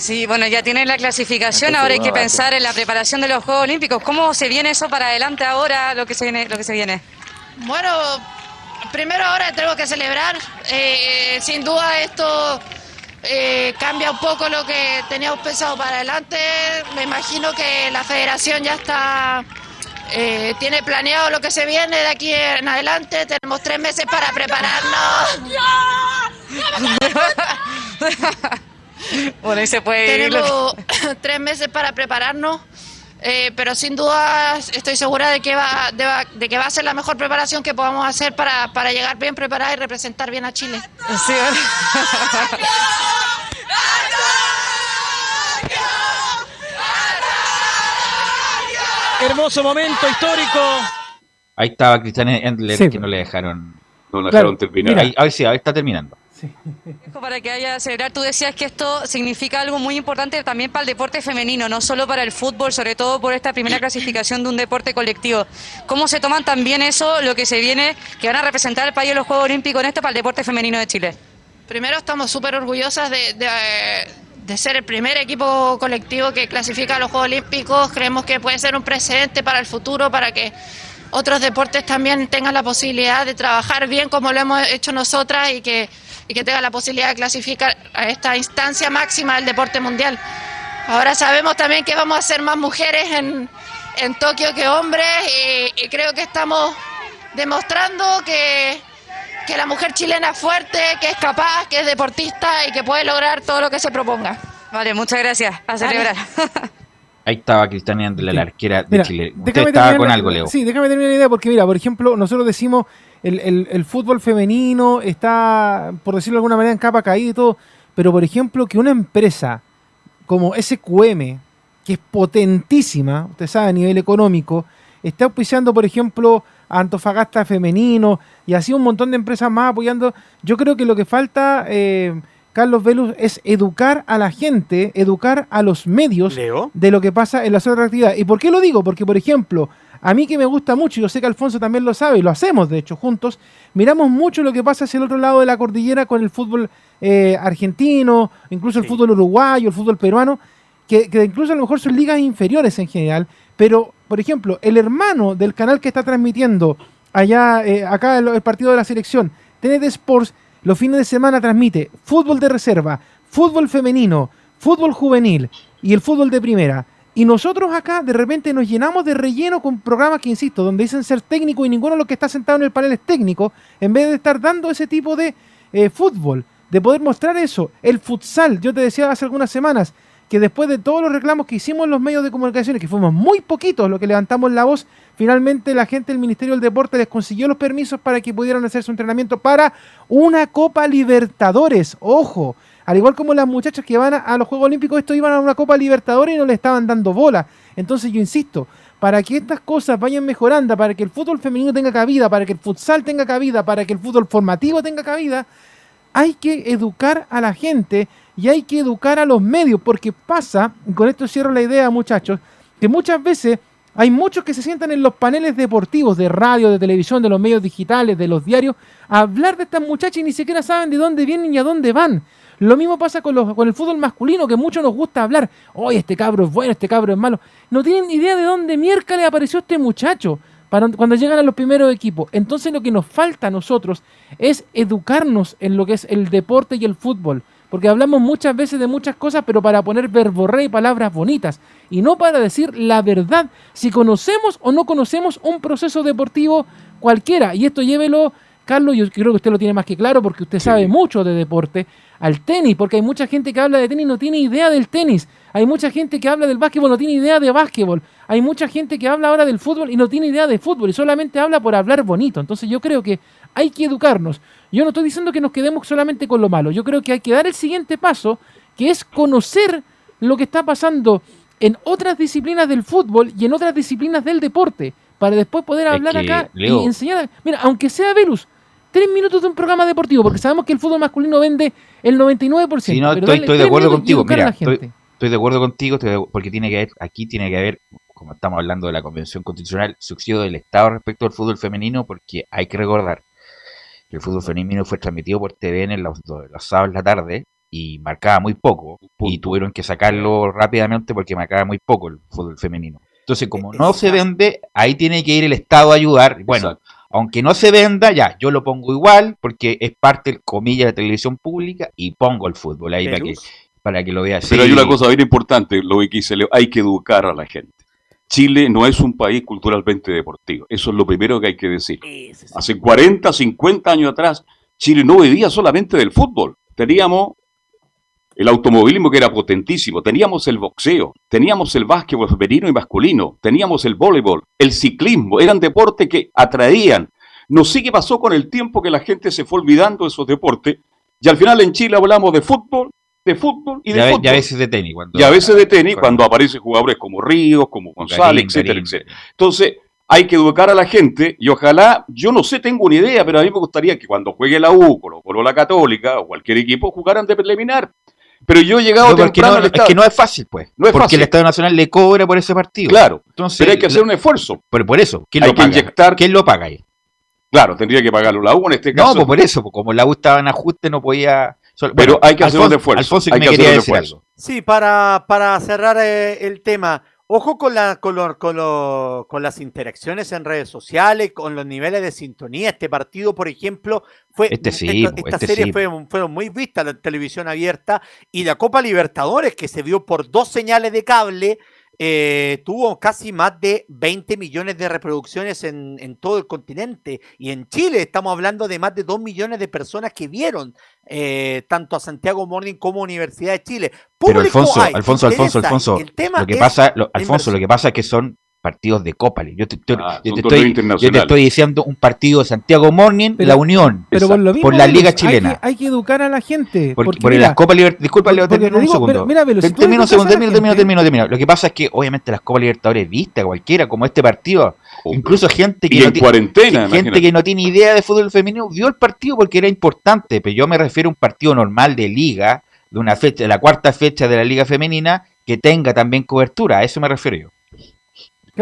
Sí, bueno, ya tienen la clasificación, ahora hay que pensar en la preparación de los Juegos Olímpicos. ¿Cómo se viene eso para adelante ahora, lo que se viene? Lo que se viene? Bueno, primero ahora tenemos que celebrar. Eh, sin duda esto eh, cambia un poco lo que teníamos pensado para adelante. Me imagino que la federación ya está... eh, tiene planeado lo que se viene de aquí en adelante. Tenemos tres meses para prepararnos. Bueno, ahí se puede ir. Tenemos tres meses para prepararnos, eh, pero sin duda estoy segura de que va, de, va- de que va a ser la mejor preparación que podamos hacer para, para llegar bien preparada y representar bien a Chile. Sí, Hermoso momento histórico. Ahí estaba Cristiane Endler, Sí. que no le dejaron. No le dejaron terminar. Ahí, ahí sí, ahí está terminando. Para que haya celebrar, tú decías que esto significa algo muy importante también para el deporte femenino, no solo para el fútbol, sobre todo por esta primera clasificación de un deporte colectivo. ¿Cómo se toman también eso, lo que se viene, que van a representar al país en los Juegos Olímpicos en esto para el deporte femenino de Chile? Primero estamos súper orgullosas de, de- de ser el primer equipo colectivo que clasifica a los Juegos Olímpicos. Creemos que puede ser un precedente para el futuro, para que otros deportes también tengan la posibilidad de trabajar bien como lo hemos hecho nosotras y que, y que tengan la posibilidad de clasificar a esta instancia máxima del deporte mundial. Ahora sabemos también que vamos a ser más mujeres en, en Tokio que hombres y, y creo que estamos demostrando que, que la mujer chilena es fuerte, que es capaz, que es deportista y que puede lograr todo lo que se proponga. Vale, muchas gracias. A celebrar. Ahí estaba Cristiane Endler, la arquera de Mira, Chile. Usted déjame estaba terminar con algo, Leo. Sí, déjame terminar la idea, porque mira, por ejemplo, nosotros decimos el, el- el fútbol femenino está, por decirlo de alguna manera, en capa caída y todo, pero por ejemplo, que una empresa como SQM, que es potentísima, usted sabe, a nivel económico, está auspiciando, por ejemplo, a Antofagasta Femenino y así un montón de empresas más apoyando. Yo creo que lo que falta, eh, Carlos Velus, es educar a la gente, educar a los medios de lo que pasa en las otras actividades. ¿Y por qué lo digo? Porque, por ejemplo, a mí que me gusta mucho, y yo sé que Alfonso también lo sabe, y lo hacemos de hecho juntos, miramos mucho lo que pasa hacia el otro lado de la cordillera con el fútbol eh, argentino, incluso el fútbol uruguayo, el fútbol peruano, que, que incluso a lo mejor son ligas inferiores en general, pero, por ejemplo, el hermano del canal que está transmitiendo allá, eh, acá el, el partido de la selección, TNT Sports, los fines de semana transmite fútbol de reserva, fútbol femenino, fútbol juvenil y el fútbol de primera. Y nosotros acá de repente nos llenamos de relleno con programas que, insisto, donde dicen ser técnicos y ninguno de los que está sentado en el panel es técnico, en vez de estar dando ese tipo de eh, fútbol, de poder mostrar eso. El futsal, yo te decía hace algunas semanas, que después de todos los reclamos que hicimos en los medios de comunicaciones, que fuimos muy poquitos los que levantamos la voz, finalmente la gente del Ministerio del Deporte les consiguió los permisos para que pudieran hacer su entrenamiento para una Copa Libertadores. Ojo, al igual como las muchachas que van a, los Juegos Olímpicos, estos iban a una Copa Libertadores y no le estaban dando bola. Entonces yo insisto, para que estas cosas vayan mejorando, para que el fútbol femenino tenga cabida, para que el futsal tenga cabida, para que el fútbol formativo tenga cabida, hay que educar a la gente y hay que educar a los medios, porque pasa, y con esto cierro la idea muchachos, que muchas veces hay muchos que se sientan en los paneles deportivos de radio, de televisión, de los medios digitales, de los diarios, a hablar de estas muchachas y ni siquiera saben de dónde vienen y a dónde van. Lo mismo pasa con, los, con el fútbol masculino, que mucho nos gusta hablar. Oye, este cabro es bueno, este cabro es malo. No tienen idea de dónde mierda le apareció este muchacho cuando llegan a los primeros equipos. Entonces lo que nos falta a nosotros es educarnos en lo que es el deporte y el fútbol. Porque hablamos muchas veces de muchas cosas, pero para poner verborrea y palabras bonitas. Y no para decir la verdad, si conocemos o no conocemos un proceso deportivo cualquiera. Y esto llévelo, Carlos, yo creo que usted lo tiene más que claro porque usted sabe mucho de deporte, al tenis, porque hay mucha gente que habla de tenis y no tiene idea del tenis. Hay mucha gente que habla del básquetbol, no tiene idea de básquetbol. Hay mucha gente que habla ahora del fútbol y no tiene idea de fútbol y solamente habla por hablar bonito. Entonces yo creo que hay que educarnos. Yo no estoy diciendo que nos quedemos solamente con lo malo. Yo creo que hay que dar el siguiente paso, que es conocer lo que está pasando en otras disciplinas del fútbol y en otras disciplinas del deporte, para después poder hablar que, acá Leo- y enseñar. Mira, aunque sea Velus, tres minutos de un programa deportivo, porque sabemos que el fútbol masculino vende el 99%. Sí, no, pero estoy, estoy de acuerdo contigo. Mira, estoy, estoy de acuerdo contigo estoy de- porque tiene que haber, aquí tiene que haber, como estamos hablando de la Convención Constitucional, subsidio del Estado respecto al fútbol femenino, porque hay que recordar que el fútbol femenino fue transmitido por TVN en los, los sábados en la tarde y marcaba muy poco, y tuvieron que sacarlo rápidamente porque marcaba muy poco el fútbol femenino. Entonces, como no se vende, ahí tiene que ir el Estado a ayudar. Bueno, aunque no se venda, ya, yo lo pongo igual porque es parte, comillas, de la televisión pública y pongo el fútbol ahí para que, para que lo vea. Pero hay una cosa bien importante, lo que dice Leo, hay que educar a la gente. Chile no es un país culturalmente deportivo, eso es lo primero que hay que decir. Hace 40, 50 años atrás, Chile no vivía solamente del fútbol, teníamos el automovilismo que era potentísimo, teníamos el boxeo, teníamos el básquetbol femenino y masculino, teníamos el voleibol, el ciclismo, eran deportes que atraían. No sé qué pasó con el tiempo que la gente se fue olvidando de esos deportes y al final en Chile hablamos de fútbol, de fútbol y de fútbol. y a veces de tenis. Cuando, Y a veces de tenis cuando aparecen jugadores como Ríos, como González, Garín, etcétera, Garín. etcétera. Entonces, hay que educar a la gente y ojalá, yo no sé, tengo una idea, pero a mí me gustaría que cuando juegue la U, Colo Colo la Católica o cualquier equipo, jugaran de preliminar. Pero yo he llegado No, porque temprano no, al es que no es fácil, pues. No es porque fácil. el Estado Nacional le cobra por ese partido. Claro, Entonces, pero hay que hacer un esfuerzo. Por, por eso, ¿quién Hay lo que paga? inyectar- ¿Quién lo paga ahí? Claro, tendría que pagarlo la U en este No, caso. pues por eso, pues como la U estaba en ajuste, no podía. solo- Pero bueno, hay que hacer un esfuerzo, Alfonso, que hay me que hacer un esfuerzo. algo. Sí, para, para cerrar eh, el tema, ojo con, la, con, lo- con, lo- con las interacciones en redes sociales, con los niveles de sintonía. Este partido, por ejemplo, fue Este sí, esta, este serie sí. fue, muy vistas en la televisión abierta y la Copa Libertadores, que se vio por dos señales de cable, eh, tuvo casi más de 20 millones de reproducciones en, en todo el continente. Y en Chile estamos hablando de más de 2 millones de personas que vieron eh, tanto a Santiago Morning como a Universidad de Chile. Pero Público Alfonso, hay, Alfonso, Alfonso. Alfonso, El tema lo que pasa, lo- Alfonso, lo que pasa es que son partidos de Copa. Yo te, te- Ah, yo te estoy, yo te internacionales. estoy diciendo un partido de Santiago Morning, Pero- la Unión, Pero por lo mismo, por la Liga hay chilena. que- Hay que, educar a la gente. Por, porque por mira, las Copas Libertadores. Disculpa, Leo, porque termino te un digo, segundo. mira, si termino segundo, termino, termino, termino, termino. Lo que pasa es que, obviamente, las Copas Libertadores viste a cualquiera, como este partido. Incluso gente que, Y no cuarentena, gente imagínate. que no tiene idea de fútbol femenino vio el partido porque era importante. Pero yo me refiero a un partido normal de liga, de una fecha, de la cuarta fecha de la Liga Femenina, que tenga también cobertura. A eso me refiero yo.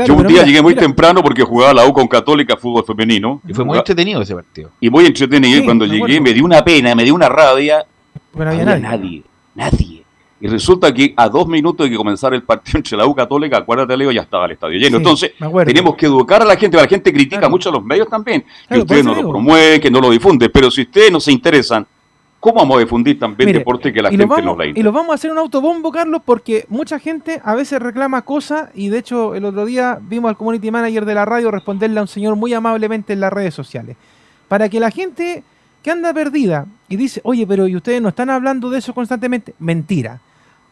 Yo un día llegué muy temprano porque jugaba la U con Católica fútbol femenino. Y fue muy entretenido ese partido. Y muy entretenido. y cuando me llegué acuerdo. me dio una pena, me dio una rabia. Porque no había había nadie. nadie, nadie. Y resulta que a dos minutos de que comenzara el partido entre la U Católica, acuérdate, Leo, ya estaba el estadio lleno. Sí, Entonces, tenemos que educar a la gente. La gente critica mucho a los medios también. que Claro, ustedes no lo promueven, que no lo difunden. Pero si ustedes no se interesan ¿Cómo vamos a difundir también Mire, deporte que la gente vamos, no la Y lo vamos a hacer un autobombo, Carlos, porque mucha gente a veces reclama cosas y de hecho el otro día vimos al community manager de la radio responderle a un señor muy amablemente en las redes sociales. Para que la gente que anda perdida y dice, oye, pero ¿y ustedes no están hablando de eso constantemente? Mentira.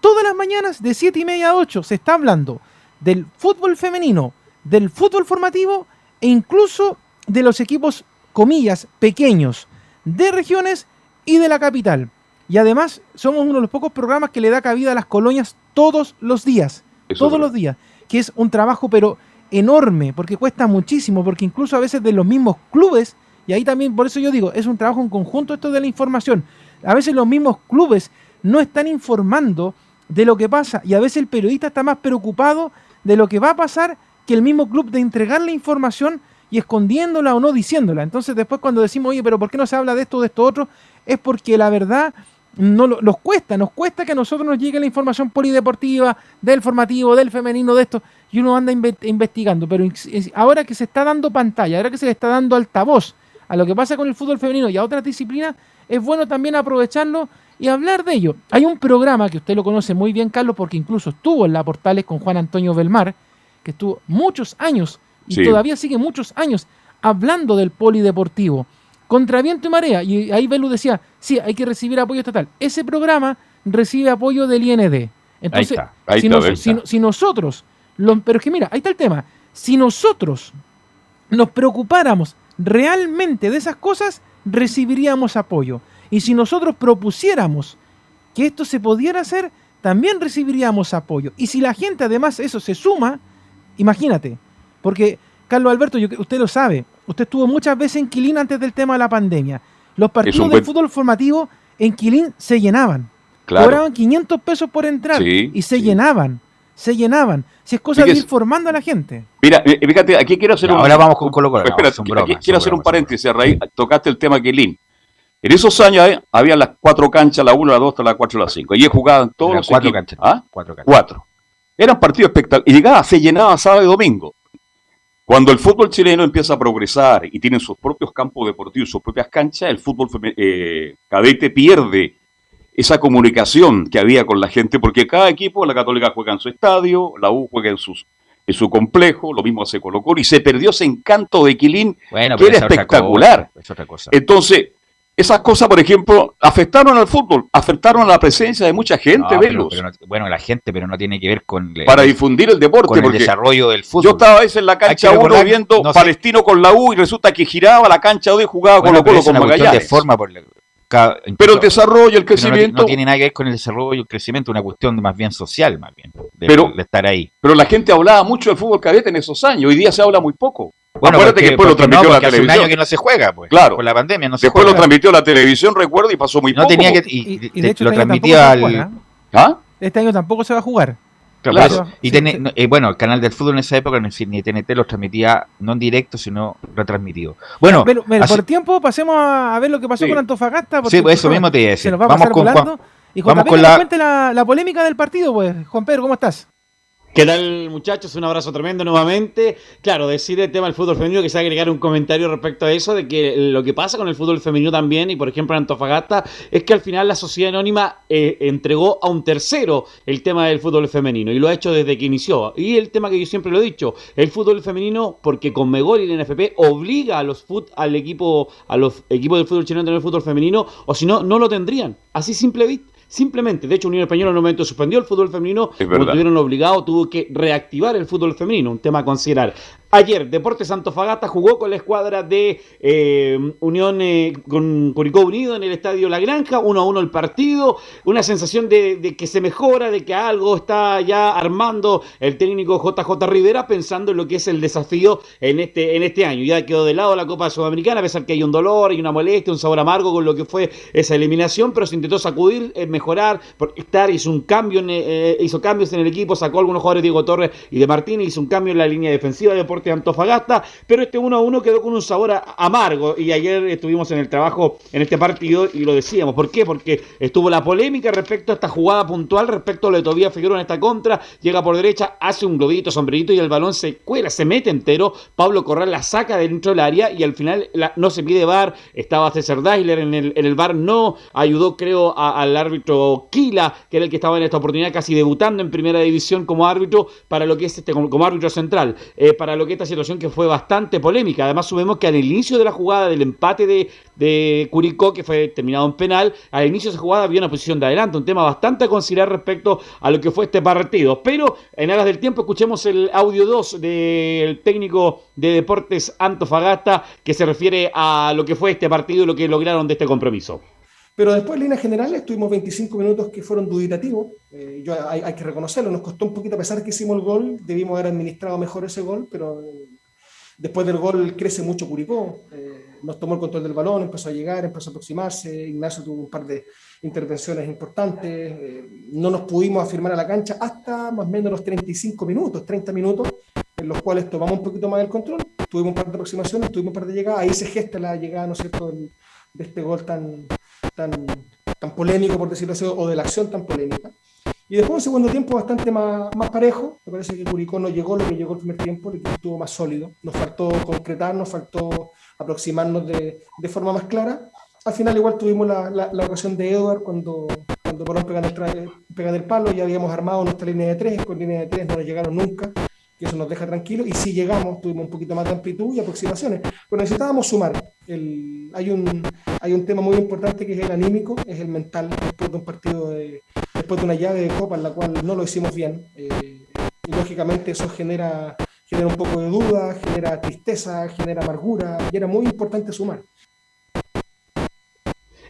Todas las mañanas de 7 y media a 8 se está hablando del fútbol femenino, del fútbol formativo e incluso de los equipos, comillas, pequeños, de regiones y de la capital. Y además somos uno de los pocos programas que le da cabida a las colonias todos los días. Eso todos los días. Que es un trabajo pero enorme, porque cuesta muchísimo, porque incluso a veces de los mismos clubes, y ahí también, por eso yo digo, es un trabajo en conjunto esto de la información. A veces los mismos clubes no están informando de lo que pasa y a veces el periodista está más preocupado de lo que va a pasar que el mismo club de entregar la información y escondiéndola o no diciéndola. Entonces después cuando decimos, oye, pero ¿por qué no se habla de esto o de esto otro? Es porque la verdad no nos cuesta, nos cuesta que a nosotros nos llegue la información polideportiva, del formativo, del femenino, de esto, y uno anda inve- investigando. Pero ahora que se está dando pantalla, ahora que se le está dando altavoz a lo que pasa con el fútbol femenino y a otras disciplinas, es bueno también aprovecharlo y hablar de ello. Hay un programa que usted lo conoce muy bien, Carlos, porque incluso estuvo en la Portales con Juan Antonio Belmar, que estuvo muchos años y Sí. todavía sigue muchos años hablando del polideportivo. Contra viento y marea. Y ahí Belu decía, sí, hay que recibir apoyo estatal. Ese programa recibe apoyo del IND. Entonces, está, ahí si, está, nos- ahí si está. si nosotros, lo- pero es que mira, ahí está el tema. Si nosotros nos preocupáramos realmente de esas cosas, recibiríamos apoyo. Y si nosotros propusiéramos que esto se pudiera hacer, también recibiríamos apoyo. Y si la gente además eso se suma, imagínate, porque Carlos Alberto, yo- usted lo sabe, usted estuvo muchas veces en Quilín antes del tema de la pandemia. Los partidos de fútbol formativo en Quilín se llenaban. Claro. Cobraban 500 pesos por entrar Sí, y se llenaban, se llenaban. Si es cosa de ir formando a la gente. Mira, eh, fíjate, aquí quiero hacer Ya, un. ahora vamos con Colo Colo, no, Espérate, aquí bromas, quiero hacer un paréntesis, a raíz, tocaste el tema Quilín. En esos años eh, había las cuatro canchas, la 1, la 2, la 4 y la 5. Allí jugaban todos Eran los cuatro equipos. canchas. ¿Ah? Cuatro canchas. Cuatro. Eran partidos espectaculares. Y llegaba, se llenaba sábado y domingo. Cuando el fútbol chileno empieza a progresar y tienen sus propios campos deportivos, sus propias canchas, el fútbol eh, cadete pierde esa comunicación que había con la gente, porque cada equipo, la Católica juega en su estadio, la U juega en, sus, en su complejo, lo mismo hace Colo Colo, y se perdió ese encanto de Quilín Bueno, que era espectacular. cosa, es. Entonces, esas cosas, por ejemplo, afectaron al fútbol, afectaron a la presencia de mucha gente, No, pero- no- bueno, la gente, pero no tiene que ver con, el- para difundir el deporte. con el porque desarrollo del fútbol. Yo estaba a veces en la cancha 1 recordar, viendo no sé- Palestino con la U y resulta que giraba la cancha 2 y jugaba Bueno, Colo es con cuestión de Magallanes. forma por la- cada- Pero el incluso- desarrollo, el crecimiento. No, tiene nada que ver con el desarrollo y el crecimiento, una cuestión más bien social, más bien, de, Pero- de estar ahí. Pero la gente hablaba mucho del fútbol cadete en esos años. Hoy día se habla muy poco. Bueno, Acuérdate porque- que después lo porque no, transmitió la porque hace un televisión. año que no se juega, pues. Claro. Por la pandemia no se Después lo transmitió la televisión, recuerdo, y pasó muy No poco. tenía que- Y, y- y de hecho lo este transmitía se al- jugar, ¿Ah? Este año tampoco se va a jugar. Claro. Y sí, sí. eh, bueno, el canal del fútbol en esa época ni ni TNT los transmitía no en directo, sino retransmitido. Bueno, Pero, mira, así- por tiempo pasemos a, ver lo que pasó Sí. con Antofagasta. Sí, pues eso mismo te iba a Se decir. nos va a Vamos pasar con Juan- volando. Y Juan vamos con nos la- cuente la, la polémica del partido, pues. Juan Pedro, ¿cómo estás? ¿Qué tal muchachos? Un abrazo tremendo nuevamente. Claro, decir el tema del fútbol femenino, que se agregar un comentario respecto a eso, de que lo que pasa con el fútbol femenino también, y por ejemplo en Antofagasta, es que al final la sociedad anónima eh, entregó a un tercero el tema del fútbol femenino, y lo ha hecho desde que inició. Y el tema que yo siempre lo he dicho, el fútbol femenino, porque con Megol y la NFP obliga a los fut, al equipo, a los equipos del fútbol chileno a tener fútbol femenino, o si no, no lo tendrían. Así simple vista. Simplemente, de hecho, Unión Española en un momento suspendió el fútbol femenino, verdad. tuvieron obligado, tuvo que reactivar el fútbol femenino, un tema a considerar. Ayer, Deportes Antofagasta jugó con la escuadra de eh, Unión eh, con Curicó Unido en el Estadio La Granja, 1 a 1 el partido, una sensación de, que se mejora, de que algo está ya armando el técnico JJ Rivera pensando en lo que es el desafío en este, en este año. Ya quedó de lado la Copa Sudamericana, a pesar que hay un dolor, hay una molestia, un sabor amargo con lo que fue esa eliminación, pero se intentó sacudir, eh, mejorar, estar, hizo un cambio, en, hizo cambios en el equipo, sacó algunos jugadores Diego Torres y de Martínez, hizo un cambio en la línea defensiva de Deportes Deportes Antofagasta, pero este 1 a 1 quedó con un sabor amargo y ayer estuvimos en el trabajo en este partido y lo decíamos. ¿Por qué? Porque estuvo la polémica respecto a esta jugada puntual, respecto a lo de Tobías Figueroa en esta contra, llega por derecha, hace un globito, sombrerito y el balón se cuela, se mete entero, Pablo Corral la saca dentro del área y al final no se pide VAR, estaba César Daisler en el, en el VAR, no. Ayudó creo al árbitro Kila, que era el que estaba en esta oportunidad casi debutando en primera división como árbitro para lo que es este como, como árbitro central, eh, para lo que esta situación que fue bastante polémica. Además subimos que al inicio de la jugada del empate de, de Curicó, que fue terminado en penal, al inicio de esa jugada había una posición de adelante, un tema bastante a considerar respecto a lo que fue este partido. Pero en aras del tiempo escuchemos el audio 2 del técnico de Deportes Antofagasta que se refiere a lo que fue este partido y lo que lograron de este compromiso. Pero después, en líneas generales, tuvimos 25 minutos que fueron dubitativos. Eh, yo, hay, hay que reconocerlo, nos costó un poquito, a pesar que hicimos el gol, debimos haber administrado mejor ese gol, pero eh, después del gol crece mucho Curicó. Eh, nos tomó el control del balón, empezó a llegar, empezó a aproximarse. Ignacio tuvo un par de intervenciones importantes. eh, no nos pudimos afirmar a la cancha hasta más o menos los 35 minutos, 30 minutos, en los cuales tomamos un poquito más el control. Tuvimos un par de aproximaciones, tuvimos un par de llegadas. Ahí se gesta la llegada, ¿no es cierto?, de este gol tan, tan, tan polémico, por decirlo así, o de la acción tan polémica. Y después un segundo tiempo bastante más, más parejo. Me parece que Curicó no llegó lo que llegó el primer tiempo, el estuvo más sólido. Nos faltó concretar, nos faltó aproximarnos de, de forma más clara. Al final igual tuvimos la, la, la ocasión de Edward cuando, cuando Colón pega el pega el palo, ya habíamos armado nuestra línea de tres, con línea de tres no nos llegaron nunca, que eso nos deja tranquilos, y si llegamos tuvimos un poquito más de amplitud y aproximaciones, pero necesitábamos sumar. El, hay, un, hay un tema muy importante que es el anímico, es el mental, después de un partido, de, después de una llave de copa en la cual no lo hicimos bien. eh, y lógicamente eso genera, genera un poco de duda, genera tristeza, genera amargura, y era muy importante sumar.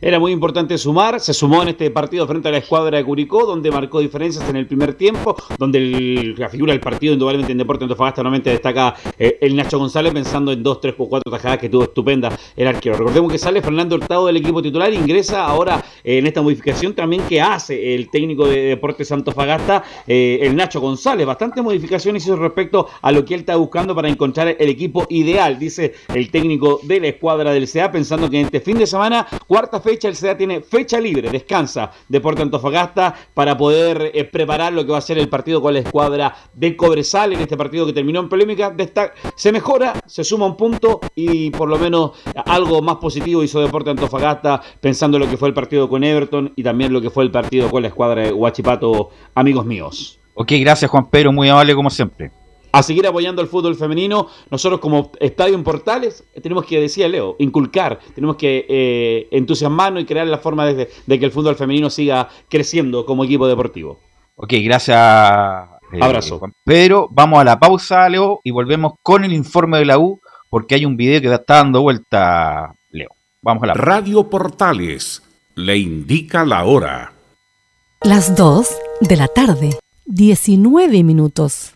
Era muy importante sumar, se sumó en este partido frente a la escuadra de Curicó, donde marcó diferencias en el primer tiempo, donde el- la figura del partido indudablemente en Deporte Antofagasta normalmente destaca eh, el Nacho González pensando en dos, tres o cuatro tajadas que tuvo estupenda el arquero. Recordemos que sale Fernando Hurtado del equipo titular, ingresa ahora eh, en esta modificación también que hace el técnico de Deportes Antofagasta, eh, el Nacho González. Bastante modificaciones hizo respecto a lo que él está buscando para encontrar el equipo ideal, dice el técnico de la escuadra del CA, pensando que en este fin de semana, cuarta fecha, el CA tiene fecha libre, descansa Deporte Antofagasta para poder eh, preparar lo que va a ser el partido con la escuadra de Cobresal en este partido que terminó en polémica. Se mejora, se suma un punto y por lo menos algo más positivo hizo Deporte Antofagasta pensando en lo que fue el partido con Everton y también lo que fue el partido con la escuadra de Huachipato, amigos míos. Ok, gracias Juan Pedro, muy amable como siempre. A seguir apoyando al fútbol femenino, nosotros como Estadio en Portales eh, tenemos que, decía Leo, inculcar, tenemos que eh, entusiasmarnos y crear la forma de, de que el fútbol femenino siga creciendo como equipo deportivo. Ok, gracias. eh, Abrazo. Juan Pedro, vamos a la pausa, Leo, y volvemos con el informe de la U, porque hay un video que está dando vuelta, Leo. Vamos a la Radio Portales le indica la hora. Las 2 de la tarde, 19 minutos.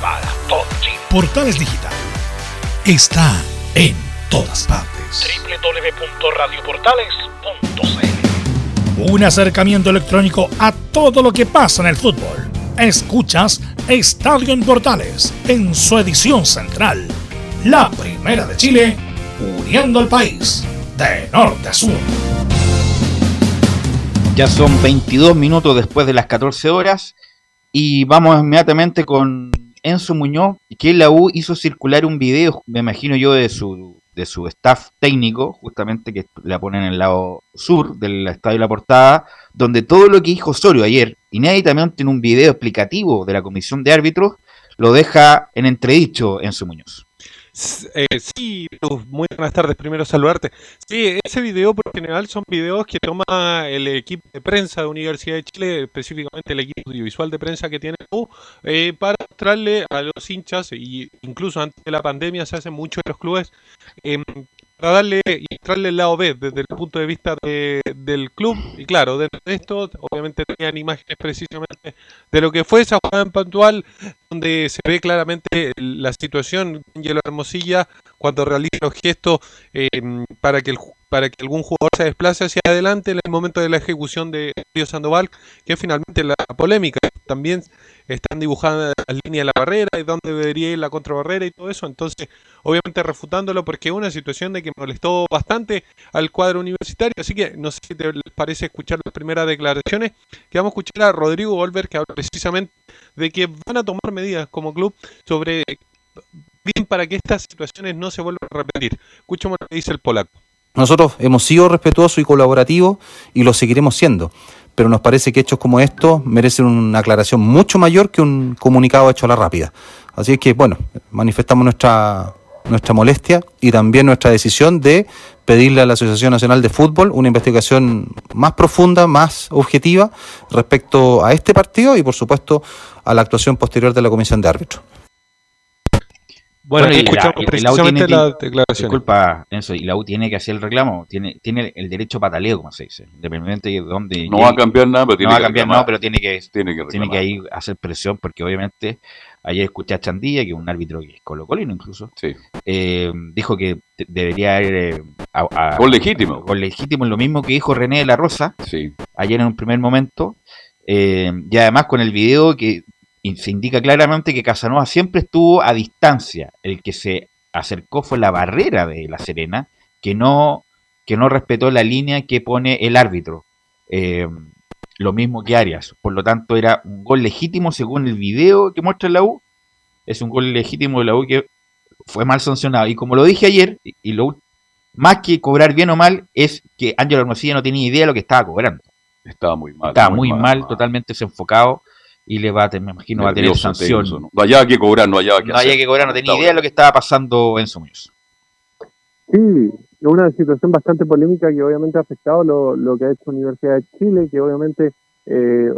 Para todo Chile. Portales Digital está en todas partes. www.radioportales.cl Un acercamiento electrónico a todo lo que pasa en el fútbol. Escuchas Estadio en Portales en su edición central. La primera de Chile, uniendo al país de norte a sur. Ya son 22 minutos después de las 14 horas y vamos inmediatamente con Enzo Muñoz, que la U hizo circular un video, me imagino yo, de su, de su staff técnico, justamente que la ponen en el lado sur del estadio la portada, donde todo lo que dijo Osorio ayer, inéditamente en un video explicativo de la comisión de árbitros, lo deja en entredicho Enzo Muñoz. Eh, sí, muy buenas tardes, primero saludarte. Sí, ese video por general son videos que toma el equipo de prensa de Universidad de Chile, específicamente el equipo audiovisual de prensa que tiene U, eh, para mostrarle a los hinchas, y incluso antes de la pandemia se hace mucho en los clubes, eh, para darle y mostrarle el lado B desde el punto de vista de, del club. Y claro, dentro de esto, obviamente tenían imágenes precisamente de lo que fue esa jugada en puntual, donde se ve claramente la situación de Angelo Hermosilla cuando realiza los gestos eh, para que el para que algún jugador se desplace hacia adelante en el momento de la ejecución de Río Sandoval, que finalmente la polémica. También están dibujando las líneas de la barrera y dónde debería ir la contrabarrera y todo eso. Entonces, obviamente refutándolo porque es una situación de que molestó bastante al cuadro universitario. Así que no sé si te parece escuchar las primeras declaraciones, que vamos a escuchar a Rodrigo Volver, que habla precisamente de que van a tomar medidas como club sobre bien para que estas situaciones no se vuelvan a repetir. Escuchemos lo que dice el polaco. Nosotros hemos sido respetuosos y colaborativos y lo seguiremos siendo, pero nos parece que hechos como estos merecen una aclaración mucho mayor que un comunicado hecho a la rápida. Así es que, bueno, manifestamos nuestra, nuestra molestia y también nuestra decisión de pedirle a la Asociación Nacional de Fútbol una investigación más profunda, más objetiva respecto a este partido y, por supuesto, a la actuación posterior de la Comisión de Árbitros. Bueno, Bueno, y escuchamos la- y la U precisamente tiene- la declaración. Disculpa, Enzo, y la U tiene que hacer el reclamo, tiene, tiene el derecho a pataleo, como se dice, independientemente de dónde No llegue. va a cambiar nada, pero tiene no va que a cambiar reclamar. nada, pero tiene que, Tiene que tiene que ahí hacer presión, porque obviamente ayer escuché a Chandilla, que es un árbitro que es colocolino incluso, eh, dijo que debería haber eh, a- a- Gol legítimo. Gol legítimo, lo mismo que dijo René de la Rosa Sí. ayer en un primer momento, eh, y además con el video que se indica claramente que Casanova siempre estuvo a distancia. El que se acercó fue la barrera de La Serena, que no, que no respetó la línea que pone el árbitro. Eh, lo mismo que Arias. Por lo tanto, era un gol legítimo según el video que muestra la U. Es un gol legítimo de la U que fue mal sancionado. Y como lo dije ayer, y, lo, más que cobrar bien o mal, es que Ángelo Hermosilla no tenía idea de lo que estaba cobrando. Estaba muy mal. Estaba muy, mal, totalmente desenfocado y le va a tener, me imagino, va a tener sanción. tenso, ¿no? No hallaba que cobrar, no hallaba que No había hacer. que cobrar, no tenía idea de lo que estaba pasando en Muñoz. Sí, es una situación bastante polémica que obviamente ha afectado lo, lo que ha hecho Universidad de Chile, que obviamente eh,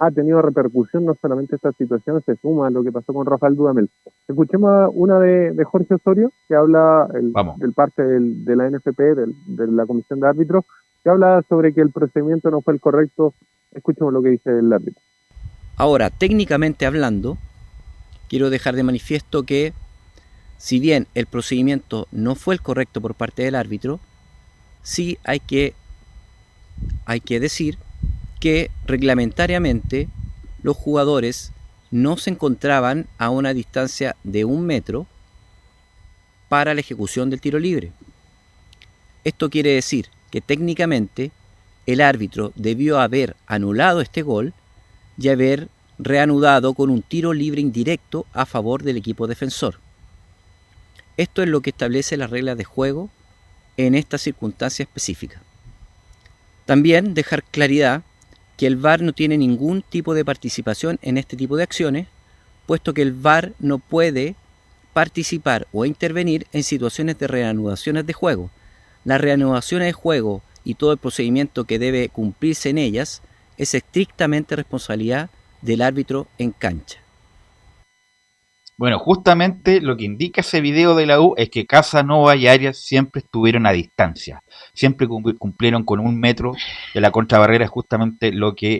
ha tenido repercusión, no solamente esta situación, se suma a lo que pasó con Rafael Dudamel. Escuchemos una de, de Jorge Osorio, que habla el, del parte del- de la NFP, del- de la Comisión de Árbitros, que habla sobre que el procedimiento no fue el correcto. Escuchemos lo que dice el árbitro. Ahora, técnicamente hablando, quiero dejar de manifiesto que si bien el procedimiento no fue el correcto por parte del árbitro, sí hay que, hay que decir que reglamentariamente los jugadores no se encontraban a una distancia de un metro para la ejecución del tiro libre. Esto quiere decir que técnicamente el árbitro debió haber anulado este gol y haber reanudado con un tiro libre indirecto a favor del equipo defensor. Esto es lo que establece las reglas de juego en esta circunstancia específica. También dejar claridad que el VAR no tiene ningún tipo de participación en este tipo de acciones, puesto que el VAR no puede participar o intervenir en situaciones de reanudaciones de juego. Las reanudaciones de juego y todo el procedimiento que debe cumplirse en ellas es estrictamente responsabilidad del árbitro en cancha. Bueno, justamente lo que indica ese video de la U es que Casanova y Arias siempre estuvieron a distancia. Siempre cum- cumplieron con un metro de la contrabarrera, es justamente lo que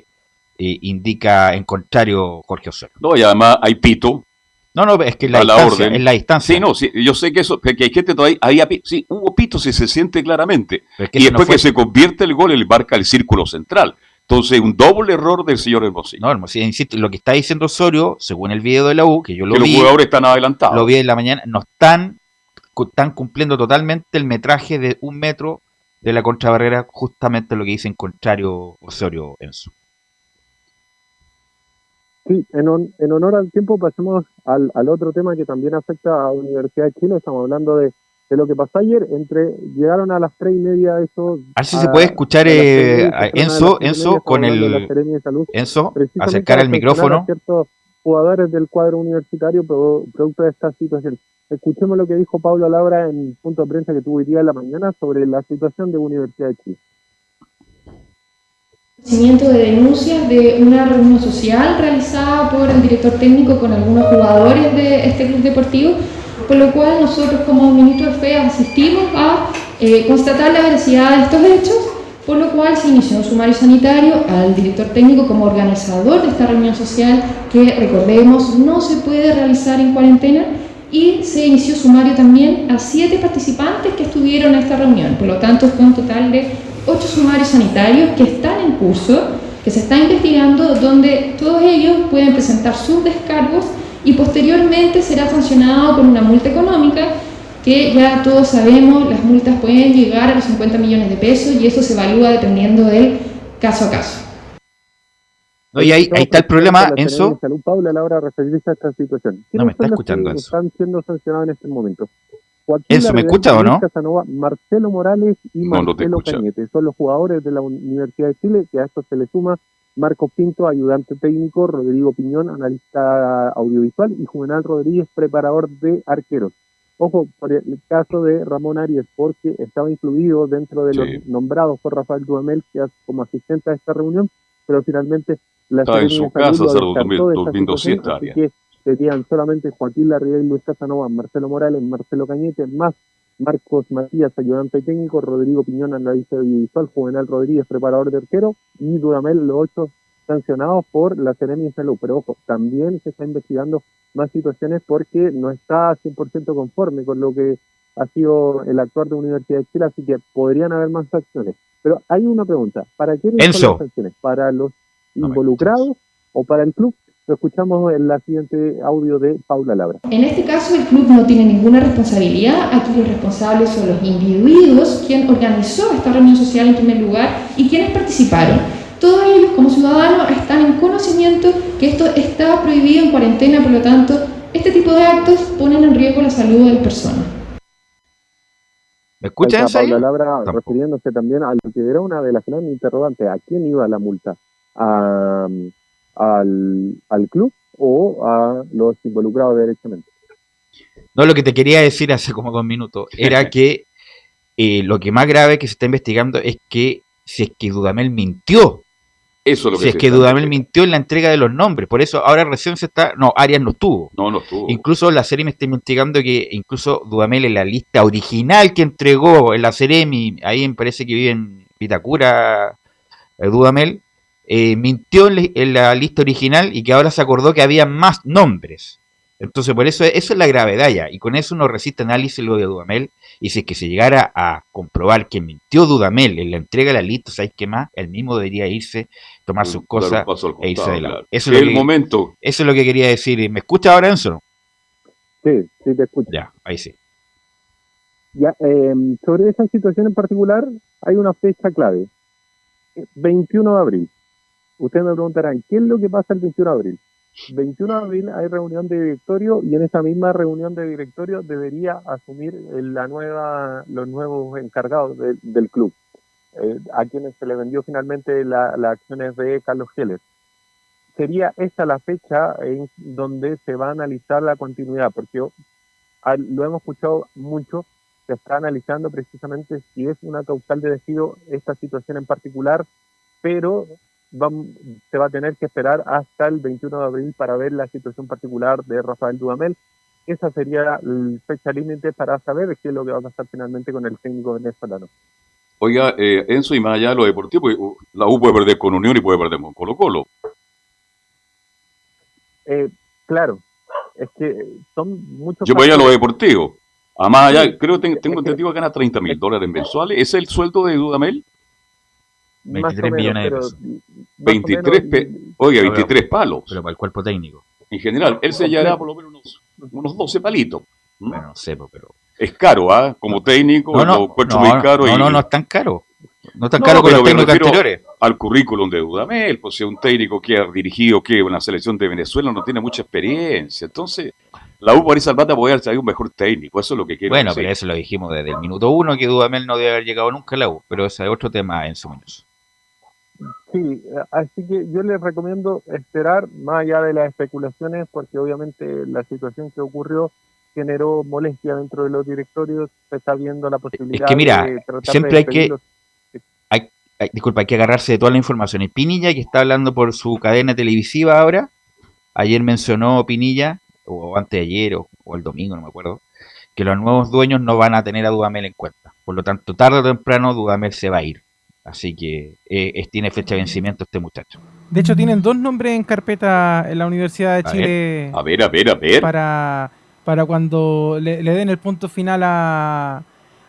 eh, indica en contrario Jorge Osorio. No, y además hay pito. No, no, es que la la distancia, orden. es la distancia. Sí, no, sí, yo sé que eso, que hay gente todavía, había pi- sí, hubo pito, sí se siente claramente. Es que y no después que se convierte el gol, él marca el círculo central. Entonces, un doble error del señor Hermosillo. No, Hermosillo, insisto, lo que está diciendo Osorio, según el video de la U, que yo lo que los vi, jugadores están adelantados. lo vi en la mañana, no están, están cumpliendo totalmente el metraje de un metro de la contrabarrera, justamente lo que dice en contrario Osorio Enzo. Sí, en, en honor al tiempo pasemos al, al otro tema que también afecta a la Universidad de Chile. Estamos hablando de, de lo que pasó ayer. Entre Llegaron a las tres y media eso. A ver si se puede escuchar eh, a Enzo, Enzo con el Enzo, acercar el micrófono. ciertos jugadores del cuadro universitario pro- producto de esta situación. Escuchemos lo que dijo Pablo Labra en punto de prensa que tuvo hoy día en la mañana sobre la situación de Universidad de Chile. conocimiento de denuncias de una reunión social realizada por el director técnico con algunos jugadores de este club deportivo, por lo cual nosotros como ministro de Fe asistimos a eh, constatar la veracidad de estos hechos, por lo cual se inició un sumario sanitario al director técnico como organizador de esta reunión social que recordemos no se puede realizar en cuarentena y se inició sumario también a siete participantes que estuvieron en esta reunión, por lo tanto fue un total de ocho sumarios sanitarios que están en curso, que se está investigando, donde todos ellos pueden presentar sus descargos y posteriormente será sancionado con una multa económica que ya todos sabemos, las multas pueden llegar a los 50 millones de pesos y eso se evalúa dependiendo del caso a caso. No, y ahí, ahí está el problema, Enzo. Salud, Paula, a la hora de referirse a esta situación. No me ¿Quiénes está escuchando, Enzo. Están siendo sancionados en este momento. Joaquín Enzo, ¿me escucha o no? Casanova, Marcelo Morales y No, no te Marcelo escucha. Cañete. Son los jugadores de la Universidad de Chile, que a esto se le suma Marco Pinto, ayudante técnico, Rodrigo Piñón, analista audiovisual, y Juvenal Rodríguez, preparador de arqueros. Ojo, por el caso de Ramón Arias, porque estaba incluido dentro de los nombrados por Rafael Dudamel, que es como asistente a esta reunión, pero finalmente la Estaba en su casa, durmiendo- siesta, Arias. que serían solamente Joaquín Larribey, Luis Casanova, Marcelo Morales, Marcelo Cañete, más Marcos Matías, ayudante técnico, Rodrigo Piñón, analista audiovisual, Juvenal Rodríguez, preparador de arquero, y Dudamel, los ocho sancionados por la Serena de Salud. Pero ojo, también se está investigando más situaciones porque no está 100% conforme con lo que ha sido el actuar de Universidad de Chile, así que podrían haber más sanciones. Pero hay una pregunta, ¿para quiénes son las sanciones? ¿Para los involucrados o para el club? Lo escuchamos en la siguiente audio de Paula Labra. En este caso el club no tiene ninguna responsabilidad, aquí los responsables son los individuos, quien organizó esta reunión social en primer lugar y quienes participaron. Todos ellos como ciudadanos están en conocimiento que esto está prohibido en cuarentena, por lo tanto este tipo de actos ponen en riesgo la salud de las personas. ¿Me escucha Ahí Enzo está ahí? Paula Labra refiriéndose también a lo que era una de las grandes interrogantes, ¿a quién iba la multa? ¿A, al, ¿Al club o a los involucrados directamente? No, lo que te quería decir hace como dos minutos era que eh, lo que más grave que se está investigando es que si es que Dudamel mintió. Eso es lo que si es que Dudamel mintió en la entrega de los nombres. Por eso ahora recién se está. No, Arias no estuvo. No, no estuvo. Incluso la Seremi está investigando que incluso Dudamel en la lista original que entregó en la Seremi, ahí me parece que vive en Vitacura, eh, Dudamel, eh, mintió en, la- en la lista original y que ahora se acordó que había más nombres. Entonces, por eso, eso es la gravedad ya. Y con eso no resiste análisis lo de Dudamel. Y si es que se llegara a comprobar que mintió Dudamel en la entrega de la lista, ¿sabes qué más? Él mismo debería irse, tomar sus Dar un cosas e irse de lado. claro. Eso es el que- momento. Eso es lo que quería decir. ¿Me escucha ahora, Enzo? Sí, sí te escucho. Ya, ahí sí. Ya, eh, sobre esa situación en particular, hay una fecha clave. Eh, 21 de abril. Ustedes me preguntarán, ¿qué es lo que pasa el 21 de abril? 21 de abril hay reunión de directorio y en esa misma reunión de directorio debería asumir la nueva, los nuevos encargados de- del club, eh, a quienes se le vendió finalmente la- las acciones de Carlos Heller. Sería esta la fecha en donde se va a analizar la continuidad, porque lo hemos escuchado mucho, se está analizando precisamente si es una causal de despido esta situación en particular, pero se va a tener que esperar hasta el 21 de abril para ver la situación particular de Rafael Dudamel. Esa sería la fecha límite para saber qué es lo que va a pasar finalmente con el técnico venezolano. Oiga, eh, Enzo, y más allá de lo deportivo, uh, la U puede perder con Unión y puede perder con Colo Colo. Eh, claro, es que son muchos. Yo voy a lo deportivo. A más allá, creo que tengo entendido que gana 30 mil dólares mensuales. ¿Es el sueldo de Dudamel? Más o 23 millones de pesos. más o 23, menos, pe- oiga, No, pero- 23 palos. Pero para el cuerpo técnico. En general, él se llevará por lo menos unos, unos 12 palitos. ¿Mm? Bueno, no sé, po, pero. Es caro, ¿ah? Como técnico, No, no, lo encuentro no, muy caro. no, y- no, no es tan caro. No es tan No, caro pero los técnicos anteriores. Al currículum de Dudamel, pues si un técnico que ha dirigido que una selección de Venezuela no tiene mucha experiencia. Entonces, la U por esa plata puede haber un mejor técnico. Eso es lo que quiero Bueno, decir. pero eso lo dijimos desde el minuto uno, que Dudamel no debe haber llegado nunca a la U. Pero ese es otro tema, Enzo Muñoz. Sí, así que yo les recomiendo esperar más allá de las especulaciones, porque obviamente la situación que ocurrió generó molestia dentro de los directorios, se está viendo la Es posibilidad que mira, de tratar siempre de hay que, hay, hay- disculpa, hay que agarrarse de toda la información. Y Pinilla, que está hablando por su cadena televisiva ahora, ayer mencionó Pinilla, o antes de ayer, o, o el domingo, no me acuerdo, que los nuevos dueños no van a tener a Dudamel en cuenta. Por lo tanto, tarde o temprano Dudamel se va a ir. Así que eh, tiene fecha de vencimiento este muchacho. De hecho, tienen dos nombres en carpeta en la Universidad de A Chile. A ver, a ver, a ver. Para, para cuando le, le den el punto final a,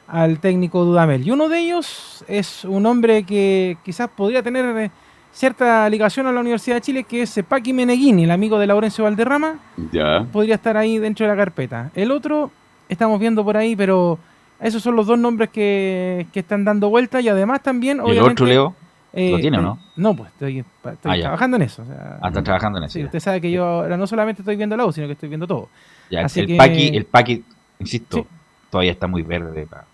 al técnico Dudamel. Y uno de ellos es un hombre que quizás podría tener eh, cierta ligación a la Universidad de Chile, que es Paqui Meneghini, el amigo de Laurencio Valderrama. Ya. Podría estar ahí dentro de la carpeta. El otro, estamos viendo por ahí, pero esos son los dos nombres que, que están dando vuelta y además también, ¿Y el otro, Leo? eh, ¿Lo tiene o no? No, pues estoy, estoy Ah, trabajando en eso. o sea, Ah, está trabajando en eso. Sí, ya. usted sabe que yo ahora no solamente estoy viendo la U, sino que estoy viendo todo. Ya, Así el que- Paqui, el Paqui, insisto, todavía está muy verde para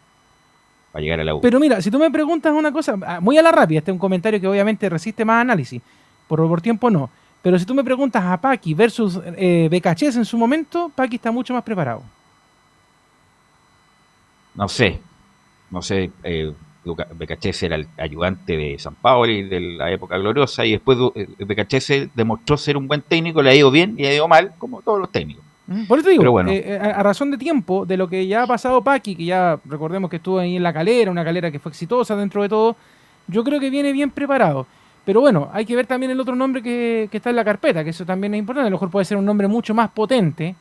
llegar a la U. Pero mira, si tú me preguntas una cosa, ah, muy a la rápida, este es un comentario que obviamente resiste más análisis, por, por tiempo no. Pero si tú me preguntas a Paqui versus eh, Becachés en su momento, Paqui está mucho más preparado. No sé, no sé, eh, Becachese era el ayudante de San Paoli de la época gloriosa y después eh, Becachese demostró ser un buen técnico, le ha ido bien y le ha ido mal, como todos los técnicos. Por eso te digo, Pero bueno. eh, a, a razón de tiempo, de lo que ya ha pasado Paqui, que ya recordemos que estuvo ahí en la calera, una calera que fue exitosa dentro de todo, yo creo que viene bien preparado. Pero bueno, hay que ver también el otro nombre que, que está en la carpeta, que eso también es importante. A lo mejor puede ser un nombre mucho más potente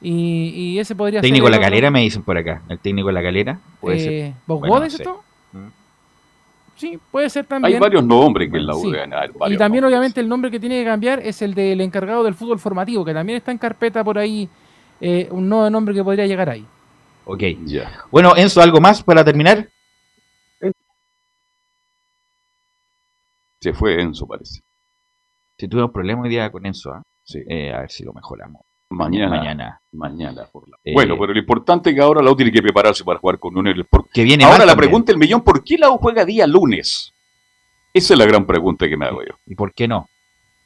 y, y ese podría Técnico ser. de el la otro- calera, me dicen por acá. El técnico de la calera puede Eh, ser. ¿Vos Bueno, no dices sé. esto? Sí, puede ser también. Hay varios nombres que en la U Sí. deben haber, Y también, nombres. obviamente, el nombre que tiene que cambiar es el del encargado del fútbol formativo, que también está en carpeta por ahí. eh, un nuevo nombre que podría llegar ahí. Ok. Bueno, Enzo, ¿algo más para terminar? Se fue Enzo, parece. Si tuvimos problemas hoy día con Enzo, ¿ah? Eh, a ver si lo mejoramos. Mañana. Mañana. Mañana. Por la... Eh, Bueno, pero lo importante es que ahora la U tiene que prepararse para jugar con Unión. Por- Que viene ahora la también. pregunta del millón, ¿por qué la U juega día lunes? Esa es la gran pregunta que me hago yo. ¿Y por qué no?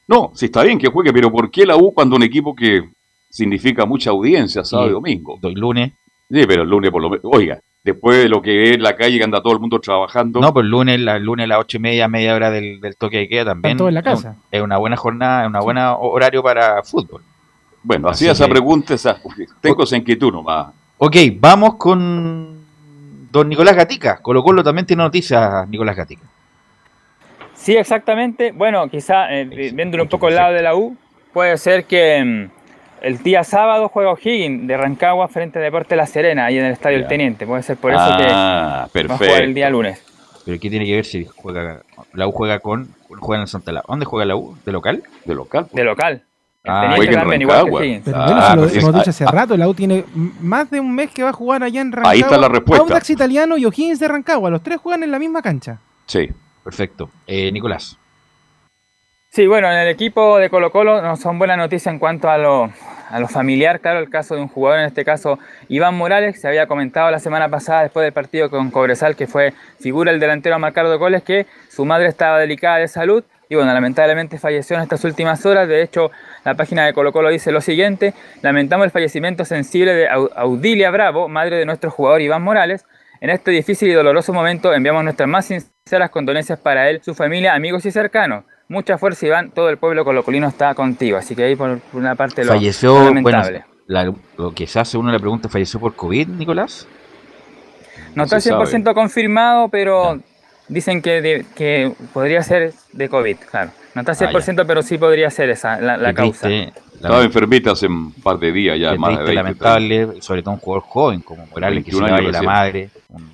No, sí está bien que juegue, pero ¿por qué la U cuando un equipo que significa mucha audiencia sábado y domingo? Doy lunes. Sí, pero el lunes por lo menos. Oiga, después de lo que es la calle que anda todo el mundo trabajando. No, pues el lunes, la, el lunes a las ocho y media, media hora del, del toque de queda también. Están todos en la es un- casa. Es, una buena jornada, es una buena horario para fútbol. Bueno, hacía esa que- pregunta, esa, tengo esa inquietud nomás. Ok, vamos con don Nicolás Gatica. Colo Colo también tiene noticias, Nicolás Gatica. Sí, exactamente. Bueno, quizá eh, viéndolo un poco al lado de la U, puede ser que mm, el día sábado juega O'Higgins de Rancagua frente a Deporte La Serena, ahí en el Estadio El Teniente. Puede ser por eso Ah, que va a jugar el día lunes. Pero ¿qué tiene que ver si juega la U juega con juega en el Santa Laura? ¿Dónde juega la U? ¿De local? De local. De local. Ah, juega en igual que Rancagua. Pero Ah, bueno, lo pues hemos dicho Ah, hace rato. La U tiene más de un mes que va a jugar allá en Rancagua. Ahí está la respuesta. Audax Italiano y O'Higgins de Rancagua. Los tres juegan en la misma cancha. Sí. Perfecto. Eh, Nicolás. Sí, bueno, en el equipo de Colo Colo no son buenas noticias en cuanto a lo, a lo familiar, claro, el caso de un jugador, en este caso Iván Morales, se había comentado la semana pasada después del partido con Cobresal, que fue figura el delantero a marcar goles, que su madre estaba delicada de salud y bueno, lamentablemente falleció en estas últimas horas. De hecho, la página de Colo Colo dice lo siguiente, lamentamos el fallecimiento sensible de Audilia Bravo, madre de nuestro jugador Iván Morales. En este difícil y doloroso momento enviamos nuestras más sinceras condolencias para él, su familia, amigos y cercanos. Mucha fuerza, Iván. Todo el pueblo colocolino está contigo. Así que ahí por, una parte lo, falleció, lamentable. Bueno, lo que se hace uno le pregunta, ¿falleció por COVID, Nicolás? No, está 100% confirmado, pero dicen que, que podría ser de COVID, claro. No está 100%, ah, pero sí podría ser esa la, causa. Estaba enfermita hace un par de días ya, más de lamentable, sobre todo un jugador joven como Morales, que se le la madre. Un,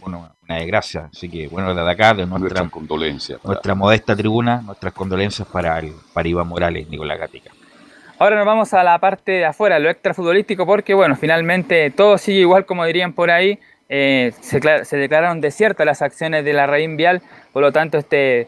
una desgracia. Así que bueno, de acá, de nuestra, condolencia, nuestra modesta tribuna, nuestras condolencias para, el, para Iván Morales, Nicolás Gatica. Ahora nos vamos a la parte de afuera, lo extrafutbolístico, porque bueno, finalmente todo sigue igual como dirían por ahí. Eh, se, se, declararon desiertas las acciones de la Rein Vial, por lo tanto este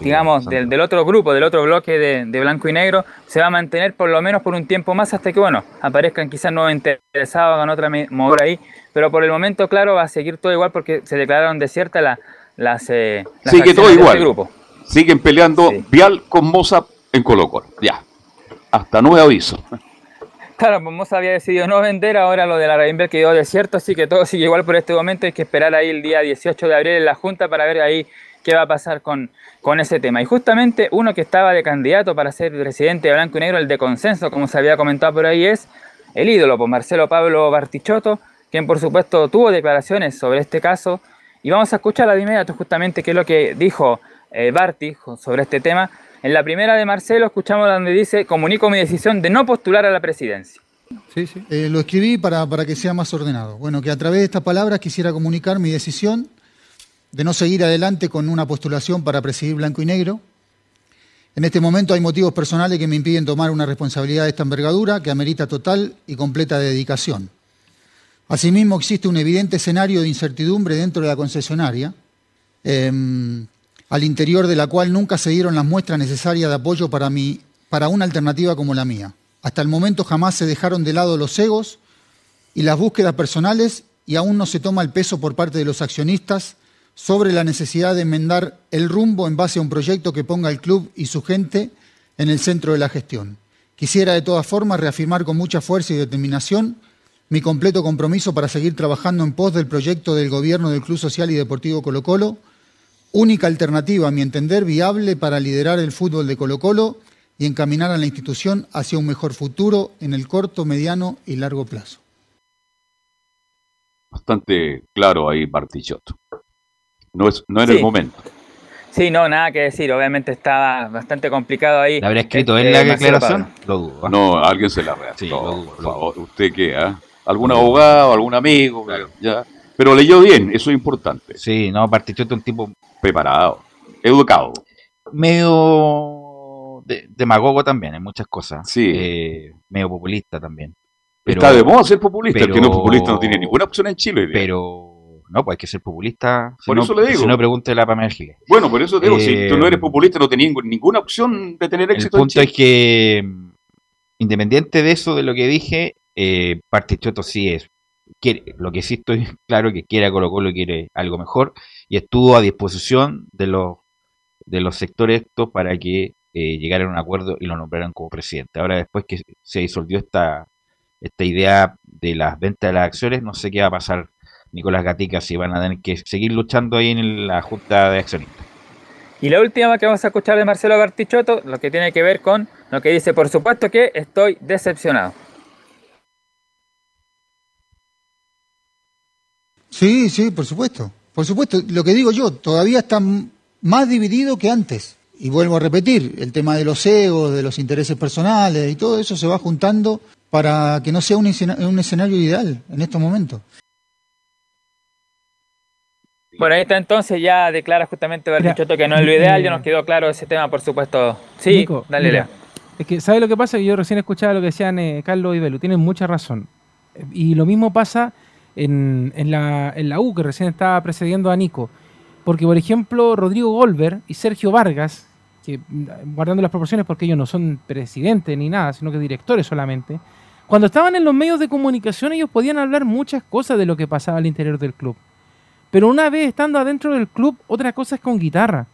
digamos, del, del, otro grupo, del otro bloque de, de, blanco y negro, se va a mantener por lo menos por un tiempo más hasta que, bueno, aparezcan quizás nuevos interesados, hagan otra movida ahí, pero por el momento, claro, va a seguir todo igual porque se declararon desiertas la, las, eh, Sigue todo igual. Este grupo. Siguen peleando Vial con Moza en Colo Colo, ya, hasta nuevo aviso. Claro, Moza había decidido no vender, ahora lo de la Rainbel quedó desierto, así que todo sigue igual por este momento. Hay que esperar ahí el día 18 de abril en la Junta para ver ahí qué va a pasar con, con ese tema. Y justamente uno que estaba de candidato para ser presidente de Blanco y Negro, el de consenso, como se había comentado por ahí, es el ídolo, pues Marcelo Pablo Bartichotto, quien por supuesto tuvo declaraciones sobre este caso. Y vamos a escuchar de inmediato justamente qué es lo que dijo eh, Barti sobre este tema. En la primera de Marcelo escuchamos donde dice, comunico mi decisión de no postular a la presidencia. Sí, sí. Eh, lo escribí para, para que sea más ordenado. Bueno, que a través de estas palabras quisiera comunicar mi decisión de no seguir adelante con una postulación para presidir Blanco y Negro. En este momento hay motivos personales que me impiden tomar una responsabilidad de esta envergadura que amerita total y completa dedicación. Asimismo, existe un evidente escenario de incertidumbre dentro de la concesionaria, em, al interior de la cual nunca se dieron las muestras necesarias de apoyo para, para una alternativa como la mía. Hasta el momento jamás se dejaron de lado los egos y las búsquedas personales y aún no se toma el peso por parte de los accionistas sobre la necesidad de enmendar el rumbo en base a un proyecto que ponga al club y su gente en el centro de la gestión. Quisiera de todas formas reafirmar con mucha fuerza y determinación mi completo compromiso para seguir trabajando en pos del proyecto del gobierno del Club Social y Deportivo Colo Colo, única alternativa, a mi entender, viable para liderar el fútbol de Colo Colo y encaminar a la institución hacia un mejor futuro en el corto, mediano y largo plazo. Bastante claro ahí, Bartichotto. No, es, no era el momento. Sí, no, nada que decir. Obviamente estaba bastante complicado ahí. ¿La habría escrito en la declaración? Lo dudo. ¿ah? No, alguien se la redactó. ¿Usted qué? Ah? ¿Algún abogado, algún amigo? Ya. Pero leyó bien, eso es importante. Sí, no, partió de un tipo preparado, educado. Medio demagogo también en muchas cosas. Sí. Eh, medio populista también. Pero, Está de moda ser populista. el que no es populista no tiene ninguna opción en Chile. Pero no, pues hay que ser populista. por eso le digo. Si no, pregúntele a Pamela. Bueno, por eso te digo, si tú no eres eh, populista, no tenías ninguna opción de tener éxito. El punto es que, independiente de eso, de lo que dije, eh, Partichoto sí es. Quiere, lo que sí estoy claro que quiere a Colo Colo, quiere algo mejor, y estuvo a disposición de los, de los sectores estos para que eh, llegaran a un acuerdo y lo nombraran como presidente. Ahora, después que se disolvió esta, esta idea de las ventas de las acciones, no sé qué va a pasar Nicolás Gatica si van a tener que seguir luchando ahí en la Junta de Accionistas. Y la última que vamos a escuchar de Marcelo Gartichotto, lo que tiene que ver con lo que dice, por supuesto que estoy decepcionado. Sí, sí, por supuesto. Por supuesto, lo que digo yo, todavía está más dividido que antes. Y vuelvo a repetir, el tema de los egos, de los intereses personales y todo eso se va juntando para que no sea un, escenario ideal en estos momentos. Bueno, ahí está entonces, ya declara justamente Bertichotto que no es lo ideal, ya nos quedó claro ese tema, por supuesto. Sí, dale, Lea. Es que, ¿sabes lo que pasa? Yo recién escuchaba lo que decían eh, Carlos y Belu, tienen mucha razón. Y lo mismo pasa en, la, en la U, que recién estaba precediendo a Nico. Porque, por ejemplo, Rodrigo Golver y Sergio Vargas, que mm, guardando las proporciones porque ellos no son presidentes ni nada, sino que directores solamente, cuando estaban en los medios de comunicación ellos podían hablar muchas cosas de lo que pasaba al interior del club. Pero una vez estando adentro del club, otra cosa es con guitarra.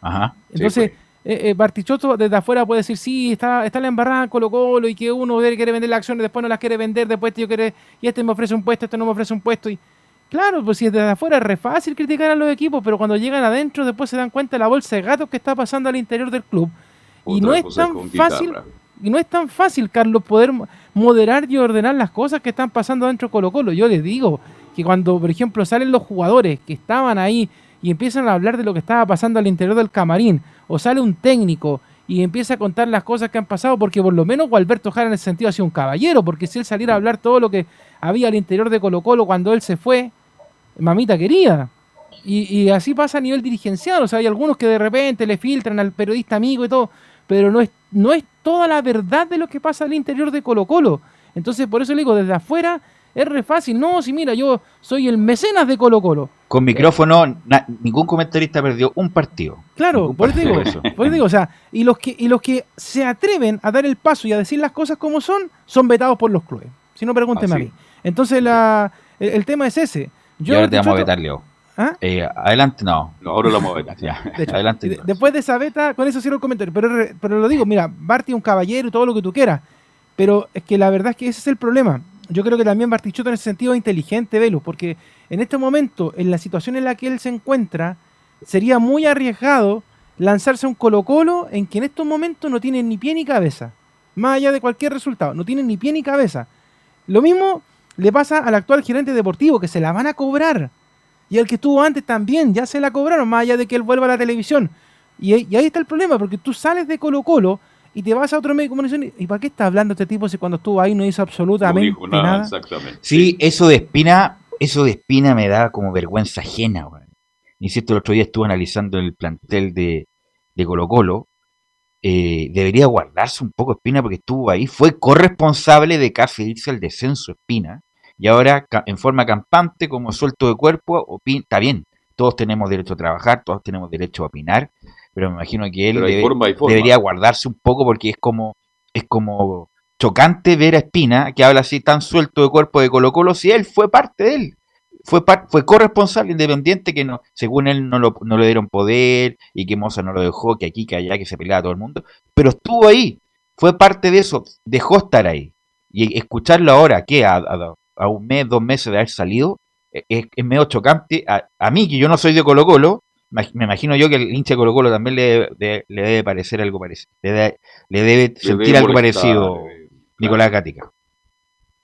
Ajá. Entonces, eh, eh, Bartichotto desde afuera puede decir, sí, está, está la embarrada Colo Colo y que uno quiere vender las acciones, después no las quiere vender, después este yo quiere, y este me ofrece un puesto, este no me ofrece un puesto. Y claro, pues si desde afuera es re fácil criticar a los equipos, pero cuando llegan adentro después se dan cuenta de la bolsa de gatos que está pasando al interior del club. y no es tan fácil, guitarra. y no es tan fácil, Carlos, poder mo- moderar y ordenar las cosas que están pasando dentro de Colo Colo. Yo les digo que cuando, por ejemplo, salen los jugadores que estaban ahí y empiezan a hablar de lo que estaba pasando al interior del camarín, o sale un técnico y empieza a contar las cosas que han pasado, porque por lo menos Gualberto Jara en ese sentido ha sido un caballero, porque si él saliera a hablar todo lo que había al interior de Colo Colo cuando él se fue, mamita querida. Y, y así pasa a nivel dirigencial, o sea, hay algunos que de repente le filtran al periodista amigo y todo, pero no es, no es toda la verdad de lo que pasa al interior de Colo Colo. Entonces, por eso le digo, desde afuera es re fácil. No, si mira, yo soy el mecenas de Colo Colo. Con micrófono, na- ningún comentarista perdió un partido. Claro, Ningún por eso digo, partido eso. por eso digo, o sea, y los que y los que se atreven a dar el paso y a decir las cosas como son, son vetados por los clubes. Si no, pregúnteme Así. a mí. Entonces, la, el, el tema es ese. y ahora te vamos a vetar, Leo. ¿Ah? Eh, adelante, no. No, ahora lo vamos a vetar. Ya, De hecho, adelante. de- después de esa beta, con eso cierro el comentario. Pero, pero lo digo, mira, Barty es un caballero y todo lo que tú quieras. Pero es que la verdad es que ese es el problema. Yo creo que también Bartichotto en ese sentido es inteligente, Velus, porque en este momento, en la situación en la que él se encuentra, sería muy arriesgado lanzarse a un Colo-Colo en que en estos momentos no tiene ni pie ni cabeza. Más allá de cualquier resultado, no tiene ni pie ni cabeza. Lo mismo le pasa al actual gerente deportivo, que se la van a cobrar. Y el que estuvo antes también, ya se la cobraron, más allá de que él vuelva a la televisión. Y, y ahí está el problema, porque tú sales de Colo Colo y te vas a otro medio de comunicación. ¿Y, ¿y para qué está hablando este tipo si cuando estuvo ahí no hizo No absolutamente dijo nada, nada? exactamente. Sí, eso de Espina, eso de Espina me da como vergüenza ajena, weón. Insisto, el otro día estuve analizando el plantel de, de Colo Colo. Eh, debería guardarse un poco Espina porque estuvo ahí. Fue corresponsable de casi irse al descenso Espina. Y ahora, en forma campante, como suelto de cuerpo, opin- está bien. Todos tenemos derecho a trabajar, todos tenemos derecho a opinar. Pero me imagino que él debe- forma, forma. debería guardarse un poco porque es como, es como chocante ver a Espina que habla así tan suelto de cuerpo de Colo Colo si él fue parte de él. Fue, par- fue corresponsable independiente que no, según él no, lo, no le dieron poder y que Moza no lo dejó, que aquí, que allá, que se peleaba todo el mundo. Pero estuvo ahí, fue parte de eso, dejó estar ahí. Y escucharlo ahora, que a, a- a un mes, dos meses de haber salido, eh, es, es medio chocante. A, a mí, que yo no soy de Colo Colo, me imagino yo que el hincha de Colo Colo también le, de- le debe parecer algo parecido. Le, de- le debe sentir debe algo molestar, parecido, Nicolás Gatica.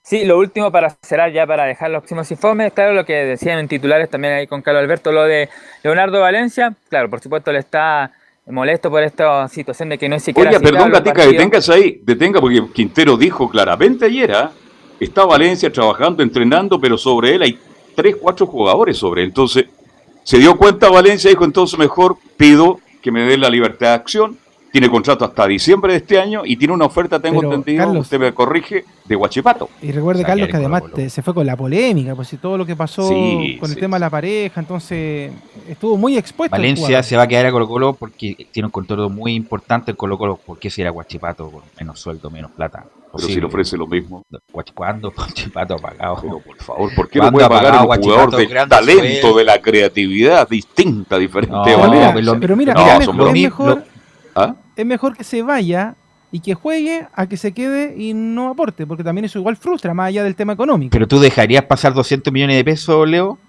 Sí, lo último para cerrar ya, para dejar los próximos informes, claro, lo que decían en titulares también ahí con Carlos Alberto, lo de Leonardo Valencia, claro, por supuesto le está molesto por esta situación de que no es siquiera Oiga, perdón, Gatica, deténgase ahí, detenga, porque Quintero dijo claramente ayer, ¿ah? está Valencia trabajando, entrenando, pero sobre él hay tres, cuatro jugadores sobre él. Entonces, se dio cuenta Valencia, dijo, entonces mejor pido que me den la libertad de acción. Tiene contrato hasta diciembre de este año y tiene una oferta, tengo Pero, entendido, Carlos- usted me corrige, de Guachipato. Y recuerde, Carlos, que además te- se fue con la polémica, pues si todo lo que pasó Sí, con el sí, tema de la pareja, entonces estuvo muy expuesto. el Valencia se va a quedar a Colo Colo porque tiene un contrato muy importante en Colo Colo. ¿Por qué si era Guachipato con menos sueldo, menos plata? Pero si le ofrece lo mismo. ¿Cuándo Guachipato ha pagado? Pero por favor, ¿por qué no ¿Cuándo puede pagar pagado un jugador del talento, de la creatividad distinta, diferente No, a Pero Valencia? mira, lo- pero mira, no, es, mejor, es mejor- ¿Ah? es mejor que se vaya y que juegue a que se quede y no aporte, porque también eso igual frustra, más allá del tema económico. ¿Pero tú dejarías pasar 200 millones de pesos, Leo?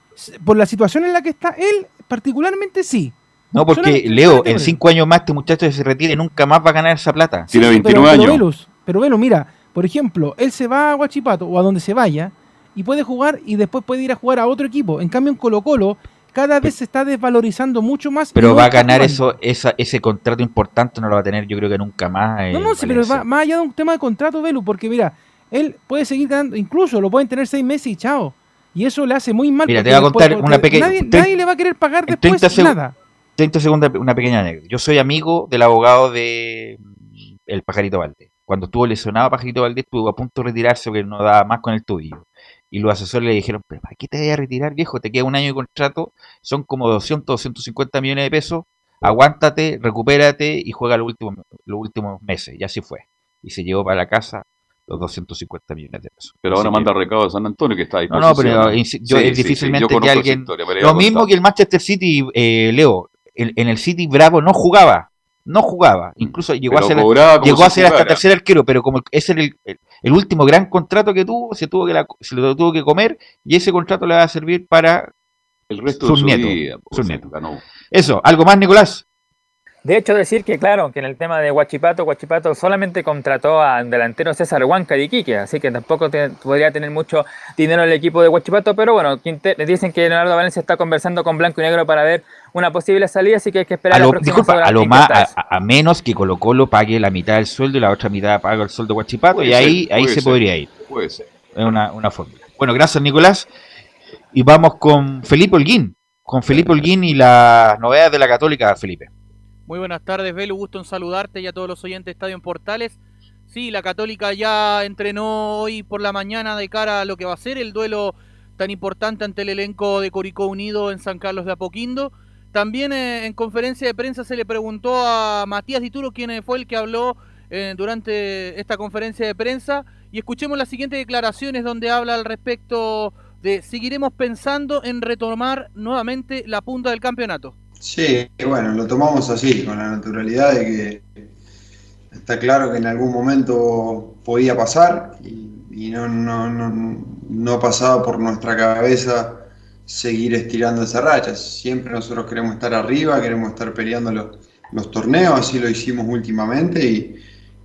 Por la situación en la que está él, particularmente sí. No, porque Leo, en cinco años más este muchacho se retira y nunca más va a ganar esa plata. Sí, pero- pero Velus, pero Velus, mira, por ejemplo, él se va a Guachipato o a donde se vaya y puede jugar y después puede ir a jugar a otro equipo. En cambio, en Colo Colo cada vez se está desvalorizando mucho más. Pero va a ganar eso, esa, ese contrato importante, no lo va a tener yo creo que nunca más. eh, No, no, sí, pero va más allá de un tema de contrato, Velu, porque mira, él puede seguir ganando, incluso lo pueden tener seis meses y chao. Y eso le hace muy mal. Mira, te voy a contar después- una pequeña- Nadie, le va a querer pagar después 30 seg- nada. 30 segundos, una pequeña anécdota. Yo soy amigo del abogado de mm, el Pajarito Valdés. Cuando estuvo lesionado Pajarito Valdés, estuvo a punto de retirarse porque no daba más con el tubillo. Y los asesores le dijeron, pero ¿para qué te vas a retirar, viejo? Te queda un año de contrato, son como 200, 250 millones de pesos. aguántate, recupérate y juega los últimos, los últimos meses. Y así fue. Y se llevó para la casa los 250 millones de pesos. Pero ahora Así manda que- recado de San Antonio que está ahí. No, no, pero yo, es difícilmente que alguien. Lo mismo que el Manchester City, eh, Leo. En el City Bravo no jugaba. No jugaba. Incluso llegó Pero a ser, cobraba llegó a ser hasta tercer arquero, pero como ese era el, el- el último gran contrato que tuvo, se, tuvo que la- se lo tuvo que comer y ese contrato le va a servir para el resto de sus su nietos. vida, sus nietos. Eso, ¿algo más, Nicolás? De hecho, decir que, claro, que en el tema de Guachipato, Guachipato solamente contrató al delantero César Huanca de Iquique, así que tampoco te- podría tener mucho dinero el equipo de Guachipato, pero bueno, Quinte- dicen que Leonardo Valencia está conversando con Blanco y Negro para ver una posible salida, así que hay que esperar A lo, disculpa, a lo más, a menos que Colo Colo pague la mitad del sueldo y la otra mitad paga el sueldo de Guachipato, Puede y ahí, ser, ahí se podría ir. Puede ser. Es una, una fórmula. Bueno, gracias, Nicolás. Y vamos con Felipe Holguín. Con Felipe Holguín y las novedades de la Católica, Felipe. Muy buenas tardes, Belu. Gusto en saludarte y a todos los oyentes de Estadio en Portales. Sí, la Católica ya entrenó hoy por la mañana de cara a lo que va a ser el duelo tan importante ante el elenco de Curicó Unido en San Carlos de Apoquindo. También eh, en conferencia de prensa se le preguntó a Matías Dituro, quien fue el que habló eh, durante esta conferencia de prensa. Y escuchemos las siguientes declaraciones donde habla al respecto de seguiremos pensando en retomar nuevamente la punta del campeonato. Sí, bueno, lo tomamos así, con la naturalidad de que está claro que en algún momento podía pasar y, y no, no, no, no ha pasado por nuestra cabeza seguir estirando esa racha. Siempre nosotros queremos estar arriba, queremos estar peleando los, torneos, así lo hicimos últimamente y,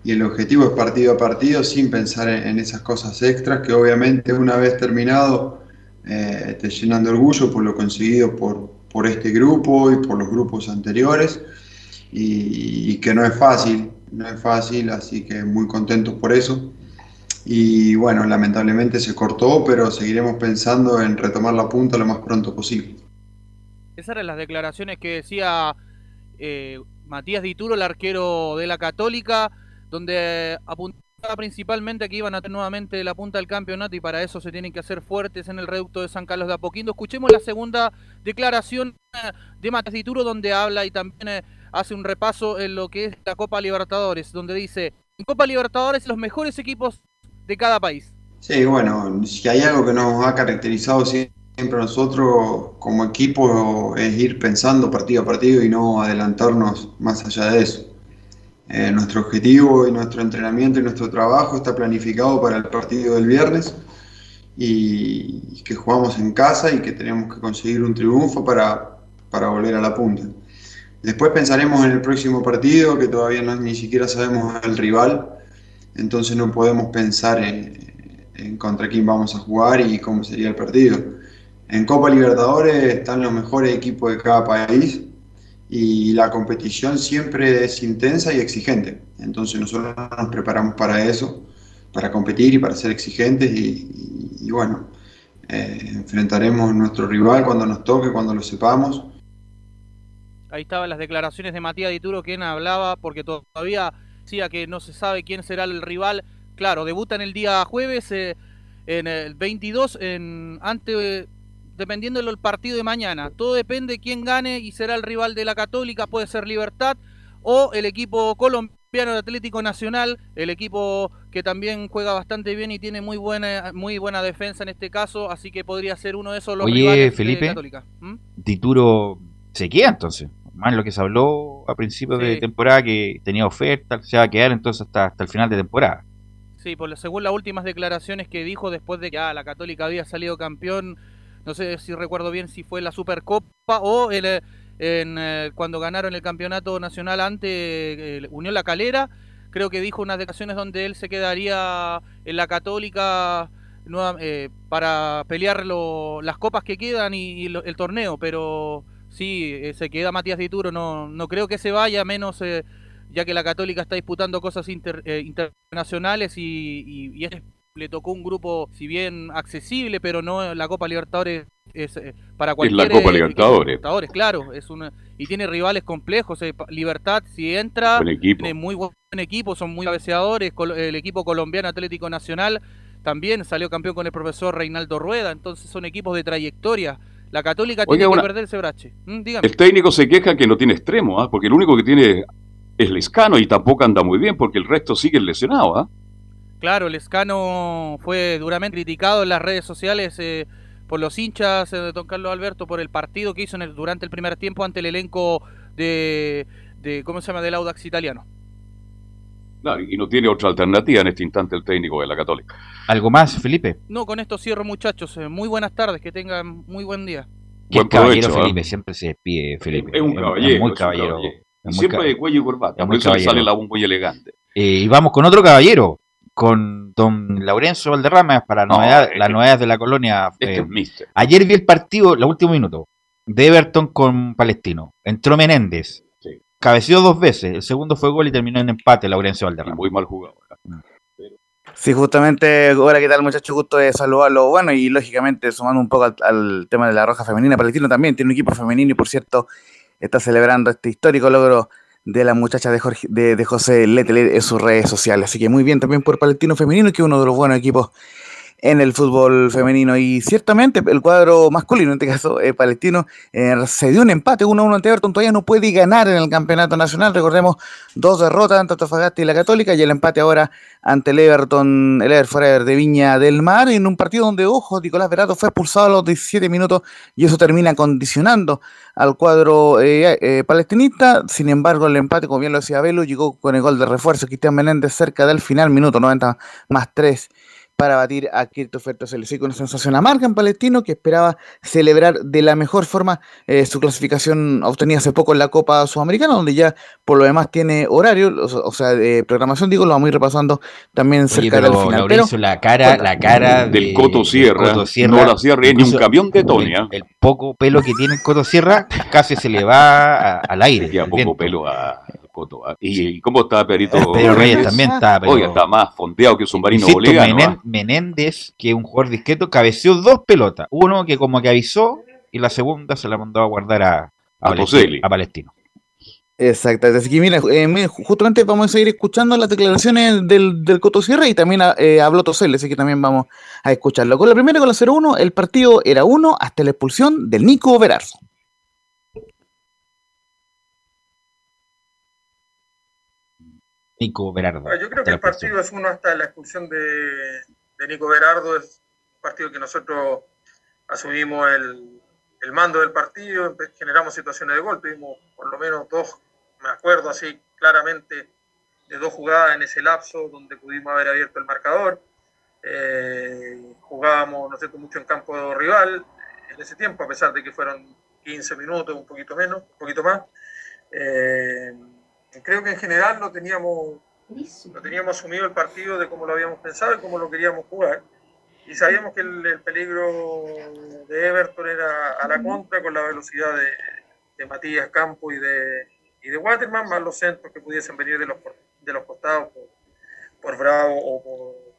y el objetivo es partido a partido sin pensar en, en esas cosas extras que obviamente una vez terminado eh, te llenan de orgullo por lo conseguido por, por este grupo y por los grupos anteriores y, que no es fácil, no es fácil, así que muy contentos por eso. Y bueno, lamentablemente se cortó, pero seguiremos pensando en retomar la punta lo más pronto posible. Esas eran las declaraciones que decía eh, Matías Dituro, el arquero de la Católica, donde apuntaba principalmente que iban a tener nuevamente la punta del campeonato y para eso se tienen que hacer fuertes en el reducto de San Carlos de Apoquindo. Escuchemos la segunda declaración eh, de Matías Dituro, donde habla y también eh, hace un repaso en lo que es la Copa Libertadores, donde dice, en Copa Libertadores los mejores equipos de cada país. Sí, bueno, si hay algo que nos ha caracterizado siempre a nosotros como equipo es ir pensando partido a partido y no adelantarnos más allá de eso. Eh, nuestro objetivo y nuestro entrenamiento y nuestro trabajo está planificado para el partido del viernes y, que jugamos en casa y que tenemos que conseguir un triunfo para, para volver a la punta. Después pensaremos en el próximo partido, que todavía no, ni siquiera sabemos el rival, entonces no podemos pensar en, en contra quién vamos a jugar y cómo sería el partido. En Copa Libertadores están los mejores equipos de cada país y la competición siempre es intensa y exigente. Entonces nosotros nos preparamos para eso, para competir y para ser exigentes y, bueno, eh, enfrentaremos a nuestro rival cuando nos toque, cuando lo sepamos. Ahí estaban las declaraciones de Matías Dituro, quien hablaba, porque todavía decía que no se sabe quién será el rival. Claro, debutan el día jueves eh, en el 22 en, ante, dependiendo del partido de mañana. Todo depende de quién gane y será el rival de la Católica, puede ser Libertad o el equipo colombiano de Atlético Nacional, el equipo que también juega bastante bien y tiene muy buena muy buena defensa en este caso, así que podría ser uno de esos los Oye, rivales de Felipe. Católica. ¿Mm? Tituro se queda entonces. Más lo que se habló a principios de temporada que tenía oferta, se va a quedar entonces hasta, hasta el final de temporada. Sí, por, según las últimas declaraciones que dijo después de que ah, la Católica había salido campeón, no sé si recuerdo bien si fue la Supercopa o el, eh, en, eh, cuando ganaron el campeonato nacional ante eh, Unión La Calera, creo que dijo unas declaraciones donde él se quedaría en la Católica nueva- para pelear lo- las copas que quedan y, lo- el torneo, pero sí, se queda Matías Dituro, no, no creo que se vaya, menos... eh, ya que la Católica está disputando cosas inter- internacionales y, y- le tocó un grupo, si bien accesible, pero no la Copa Libertadores es eh, para cualquier Copa eh, Libertadores. Libertadores, claro, es una y tiene rivales complejos. eh, Libertad si entra, Buen tiene muy buen equipo, son muy cabeceadores. El equipo colombiano Atlético Nacional también salió campeón con el profesor Reinaldo Rueda, entonces son equipos de trayectoria. La Católica Oiga, tiene una- que perder ese brache. Mm. El técnico se queja que no tiene extremo, ¿ah? porque el único que tiene es Lescano y tampoco anda muy bien porque el resto sigue lesionado. ¿ah? Claro, el escano fue duramente criticado en las redes sociales eh, por los hinchas eh, de Don Carlos Alberto por el partido que hizo en el- durante el primer tiempo ante el elenco de, de ¿cómo se llama? del Audax italiano. Claro, y no tiene otra alternativa en este instante el técnico de la Católica. ¿Algo más, Felipe? No, con esto cierro muchachos. Eh, muy buenas tardes, que tengan muy buen día. Qué Buen caballero provecho. Felipe, siempre se despide Felipe. Es un caballero. muy es un caballero. es muy siempre de cuello y corbata. es Por muy eso le sale caballero. la voz muy elegante. Eh, y vamos con otro caballero, con don Laurencio Valderrama, para No, novedad- las novedades de la colonia. Este Eh, es ayer vi el partido, el último minuto, de Everton con Palestino. Entró Menéndez, Sí. cabeceó dos veces, el segundo fue gol y terminó en empate Laurencio Y Valderrama. muy mal jugado. Sí, justamente, hola, ¿qué tal muchachos? Gusto de saludarlo. Bueno, y lógicamente sumando un poco al, al tema de la Roja Femenina, Palestino también tiene un equipo femenino y por cierto está celebrando este histórico logro de la muchacha de, Jorge, de, de José Letelier en sus redes sociales. Así que muy bien también por Palestino Femenino, que es uno de los buenos equipos en el fútbol femenino. Y ciertamente el cuadro masculino, en este caso eh, palestino, eh, se dio un empate 1-1 ante Everton. Todavía no puede ganar en el campeonato nacional. Recordemos dos derrotas ante Antofagasta y la Católica y el empate ahora ante el Everton, el Ever Forever de Viña del Mar, en un partido donde, ojo, Nicolás Verato fue expulsado a los 17 minutos y eso termina condicionando al cuadro eh, eh, palestinista. Sin embargo, el empate, como bien lo decía Velo, llegó con el gol de refuerzo Cristian Menéndez cerca del final, minuto 90 más 3 para batir a Christopher Tosel. Sí, con una sensación amarga en Palestino que esperaba celebrar de la mejor forma eh, su clasificación obtenida hace poco en la Copa Sudamericana, donde ya por lo demás tiene horario, o, o sea, de programación, digo, lo vamos a ir repasando también Oye, cerca del final. Laurencio, Pero, la cara, bueno, la cara Del de- Coto Sierra, Coto no la cierra ni un camión de Tony. ¿ah? El, el poco pelo que tiene el Coto Sierra casi se le va a- al aire. Ya poco viento. pelo a Coto. ¿ah? ¿Y, y cómo está Perito? Pedro Reyes también está, pero- Oiga, está más fondeado que un submarino Insisto, boliviano. Menen- ¿ah? Menéndez, que es un jugador discreto, cabeceó dos pelotas. Uno que como que avisó y la segunda se la mandó a guardar a, A Palestino- a Palestino. Exacto, así que mira, eh, justamente vamos a seguir escuchando las declaraciones del, del Coto Sierra y también eh, habló Tosel, así que también vamos a escucharlo. Con la primera, con la 0-1, el partido era 1 hasta la expulsión del Nico Verarzo. Nico Berardo. Yo creo que el partido es uno hasta la expulsión de, de Nico Berardo. Es un partido que nosotros asumimos el, el mando del partido, generamos situaciones de gol, tuvimos por lo menos dos, me acuerdo así claramente, de dos jugadas en ese lapso donde pudimos haber abierto el marcador. Eh, jugábamos, no sé, mucho en campo rival en ese tiempo, a pesar de que fueron 15 minutos, un poquito menos, un poquito más. Eh, creo que en general lo teníamos, lo teníamos asumido el partido de cómo lo habíamos pensado y cómo lo queríamos jugar. Y sabíamos que el, el peligro de Everton era a la contra con la velocidad de, de Matías Campo y de, y de Waterman, más los centros que pudiesen venir de los, por- de los costados por, por Bravo o por,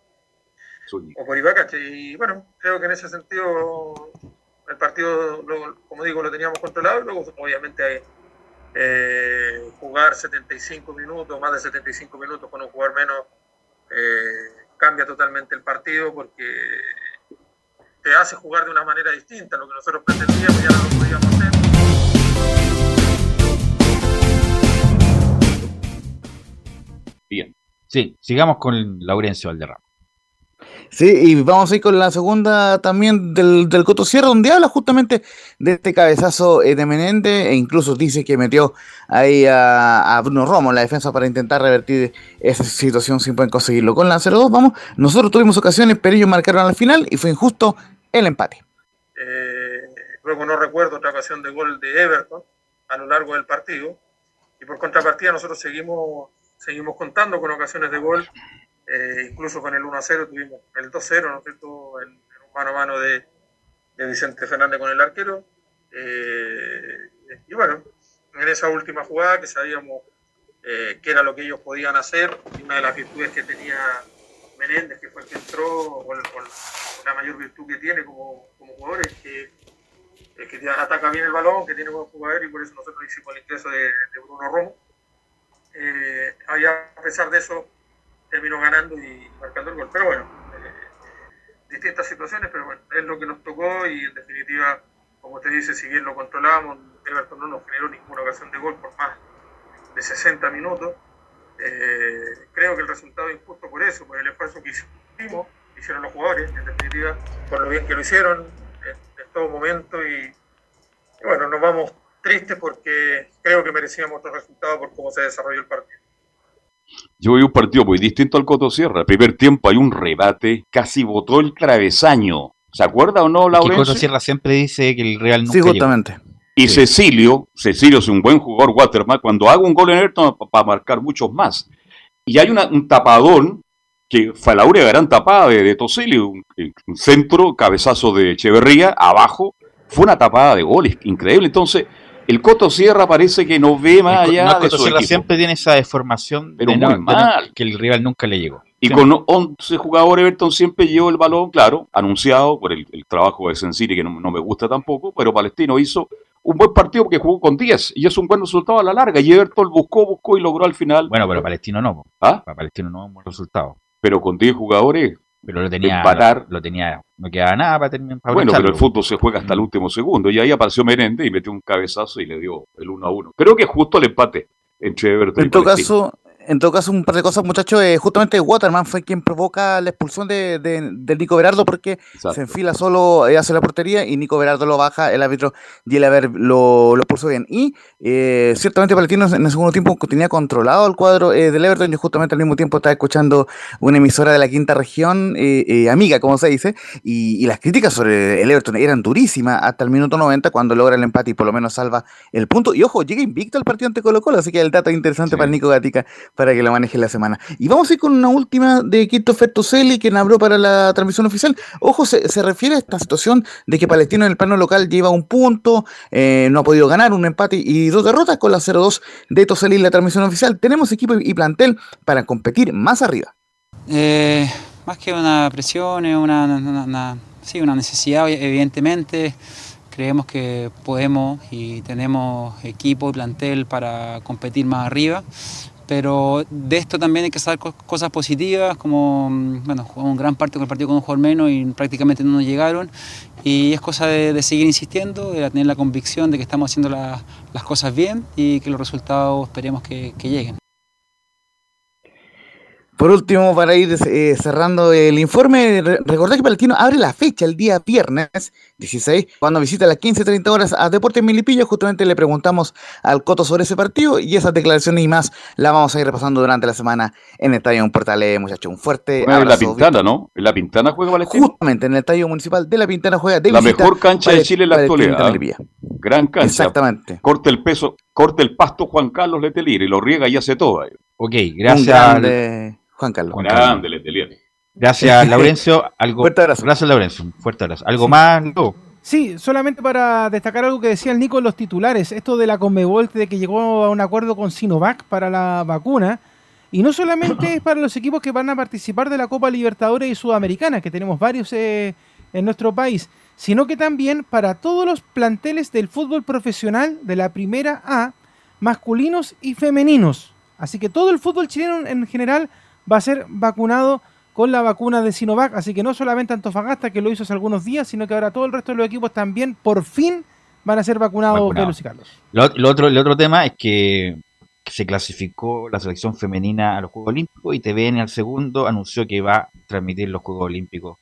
o por Ibacache. Y bueno, creo que en ese sentido el partido, lo- como digo, lo teníamos controlado. y Luego, obviamente, eh, jugar 75 minutos, más de 75 minutos con un jugador menos, eh, cambia totalmente el partido porque te hace jugar de una manera distinta. Lo que nosotros pretendíamos ya no lo podíamos hacer. Bien. Sí, sigamos con Laurencio Valderrama. Sí, y vamos a ir con la segunda también del, del Coto Sierra, donde habla justamente de este cabezazo eh, de Menéndez e incluso dice que metió ahí a, Bruno Romo en la defensa para intentar revertir esa situación sin poder conseguirlo. Con la 0-2, vamos, nosotros tuvimos ocasiones, pero ellos marcaron al final y fue injusto el empate. Eh, luego no recuerdo otra ocasión de gol de Everton a lo largo del partido. Y por contrapartida nosotros seguimos, seguimos contando con ocasiones de gol. Eh, incluso con el 1-0 tuvimos el 2-0, ¿no es cierto? En, mano a mano de, Vicente Fernández con el arquero. Eh, y bueno, en esa última jugada que sabíamos eh, era lo que ellos podían hacer, y una de las virtudes que tenía Menéndez, que fue el que entró, o, el- o la- mayor virtud que tiene como, como jugador, es que, es ataca bien el balón, que tiene buen jugador, y por eso nosotros hicimos el ingreso de, Bruno Romo. Eh, allá, a pesar de eso, terminó ganando y marcando el gol. Pero bueno, eh, distintas situaciones, pero bueno, es lo que nos tocó y en definitiva como te dice, si bien lo controlamos, Everton no nos generó ninguna ocasión de gol por más de 60 minutos. Eh, creo que el resultado es injusto por eso, por el esfuerzo que hicimos, hicieron los jugadores, en definitiva, por lo bien que lo hicieron en, en todo momento y, y bueno, nos vamos tristes porque creo que merecíamos otro resultado por cómo se desarrolló el partido. Yo vi un partido muy distinto al Coto Sierra. El primer tiempo hay un rebate, casi botó el travesaño. ¿Se acuerda o no, Laurencio? Coto Sierra siempre dice que el Real nunca Sí, llegó. justamente. Y Cecilio, Cecilio es un buen jugador, Waterman, cuando haga un gol en Everton va a marcar muchos más. Y hay una- un tapadón que fue la única gran tapada de, de Tosilio, un, un centro, cabezazo de Echeverría, abajo, fue una tapada de goles, increíble. Entonces, el Coto Sierra parece que no ve más El allá no, el de Coto su Sierra equipo. siempre tiene esa deformación Pero de muy mal. que el rival nunca le llegó. Y con 11 jugadores, Everton siempre llevó el balón, claro, anunciado por el, el trabajo de Sensiri, que no, no me gusta tampoco, pero Palestino hizo un buen partido porque jugó con 10 y es un buen resultado a la larga. Y Everton buscó, buscó y logró al final. Bueno, pero Palestino no. ¿Ah? Para Palestino no es un buen resultado. Pero con 10 jugadores, Pero lo tenía, empatar. lo tenía, no quedaba nada para terminar. para bueno, pero el fútbol se juega hasta el último segundo. Y ahí apareció Merende y metió un cabezazo y le dio el 1 a 1. Creo que es justo el empate entre Everton y En todo Palestino. caso, en todo caso, un par de cosas, muchachos. eh, justamente Waterman fue quien provoca la expulsión de, de, de Nico Berardo porque Exacto. se enfila solo eh, hacia la portería y Nico Berardo lo baja, el árbitro y el haber lo, lo expulsó bien. Y eh, ciertamente Palestino en el segundo tiempo tenía controlado el cuadro eh, del Everton y justamente al mismo tiempo estaba escuchando una emisora de la quinta región, amiga, como se dice, y, y las críticas sobre el Everton eran durísimas hasta el minuto 90 cuando logra el empate y por lo menos salva el punto. Y ojo, llega invicto al partido ante Colo Colo, así que el dato es interesante para Nico Gatica para que lo maneje la semana. Y vamos a ir con una última de Christopher Toselli, quien habló para la transmisión oficial. Ojo, se, se refiere a esta situación de que Palestino en el plano local lleva un punto, eh, no ha podido ganar, un empate y dos derrotas con la 0-2 de Toselli en la transmisión oficial. Tenemos equipo y plantel para competir más arriba. Eh, más que una presión, es una- sí, una necesidad, evidentemente. Creemos que podemos y tenemos equipo y plantel para competir más arriba. Pero de esto también hay que sacar co- cosas positivas, como mm, bueno, jugamos gran parte con el partido con un jugador menos y prácticamente no nos llegaron. Y es cosa de, seguir insistiendo, de tener la convicción de que estamos haciendo la- las cosas bien y que los resultados esperemos que lleguen. Por último, para ir eh, cerrando el informe, re- recordad que Palestino abre la fecha el día viernes 16, cuando visita a las 15.30 horas a Deportes Milipillo. Justamente le preguntamos al Coto sobre ese partido y esas declaraciones y más las vamos a ir repasando durante la semana en el Estadio Portales, muchachos. Un fuerte en la. Pintana, ¿no? En la Pintana juega Palestino. Justamente en el Estadio Municipal de la Pintana juega de La mejor cancha de Chile en la actualidad. ¿eh? Gran cancha. Exactamente. Corta el peso, corta el pasto Juan Carlos Letelier y lo riega y hace todo. ahí. Ok, Un gracias. Juan Carlos. Grande Letelier. Gracias, Laurencio. Algo, Fuerte abrazo. Gracias, Laurencio. Fuerte abrazo. ¿Algo más? No. Sí, solamente para destacar algo que decía el Nico en los titulares, esto de la Conmebol, de que llegó a un acuerdo con Sinovac para la vacuna, y no solamente es para los equipos que van a participar de la Copa Libertadores y Sudamericana, que tenemos varios eh, en nuestro país, sino que también para todos los planteles del fútbol profesional de la primera A, masculinos y femeninos. Así que todo el fútbol chileno en general va a ser vacunado con la vacuna de Sinovac. Así que no solamente Antofagasta, que lo hizo hace algunos días, sino que ahora todo el resto de los equipos también por fin van a ser vacunados, Vacunado. Y Carlos. Lo, lo otro, el otro tema es que, se clasificó la selección femenina a los Juegos Olímpicos y TVN al segundo anunció que va a transmitir los Juegos Olímpicos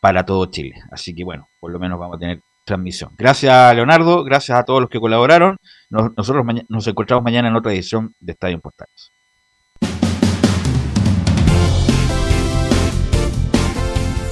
para todo Chile. Así que bueno, por lo menos vamos a tener transmisión. Gracias Leonardo, gracias a todos los que colaboraron. Nos- nosotros nos encontramos mañana en otra edición de Estadio Portales.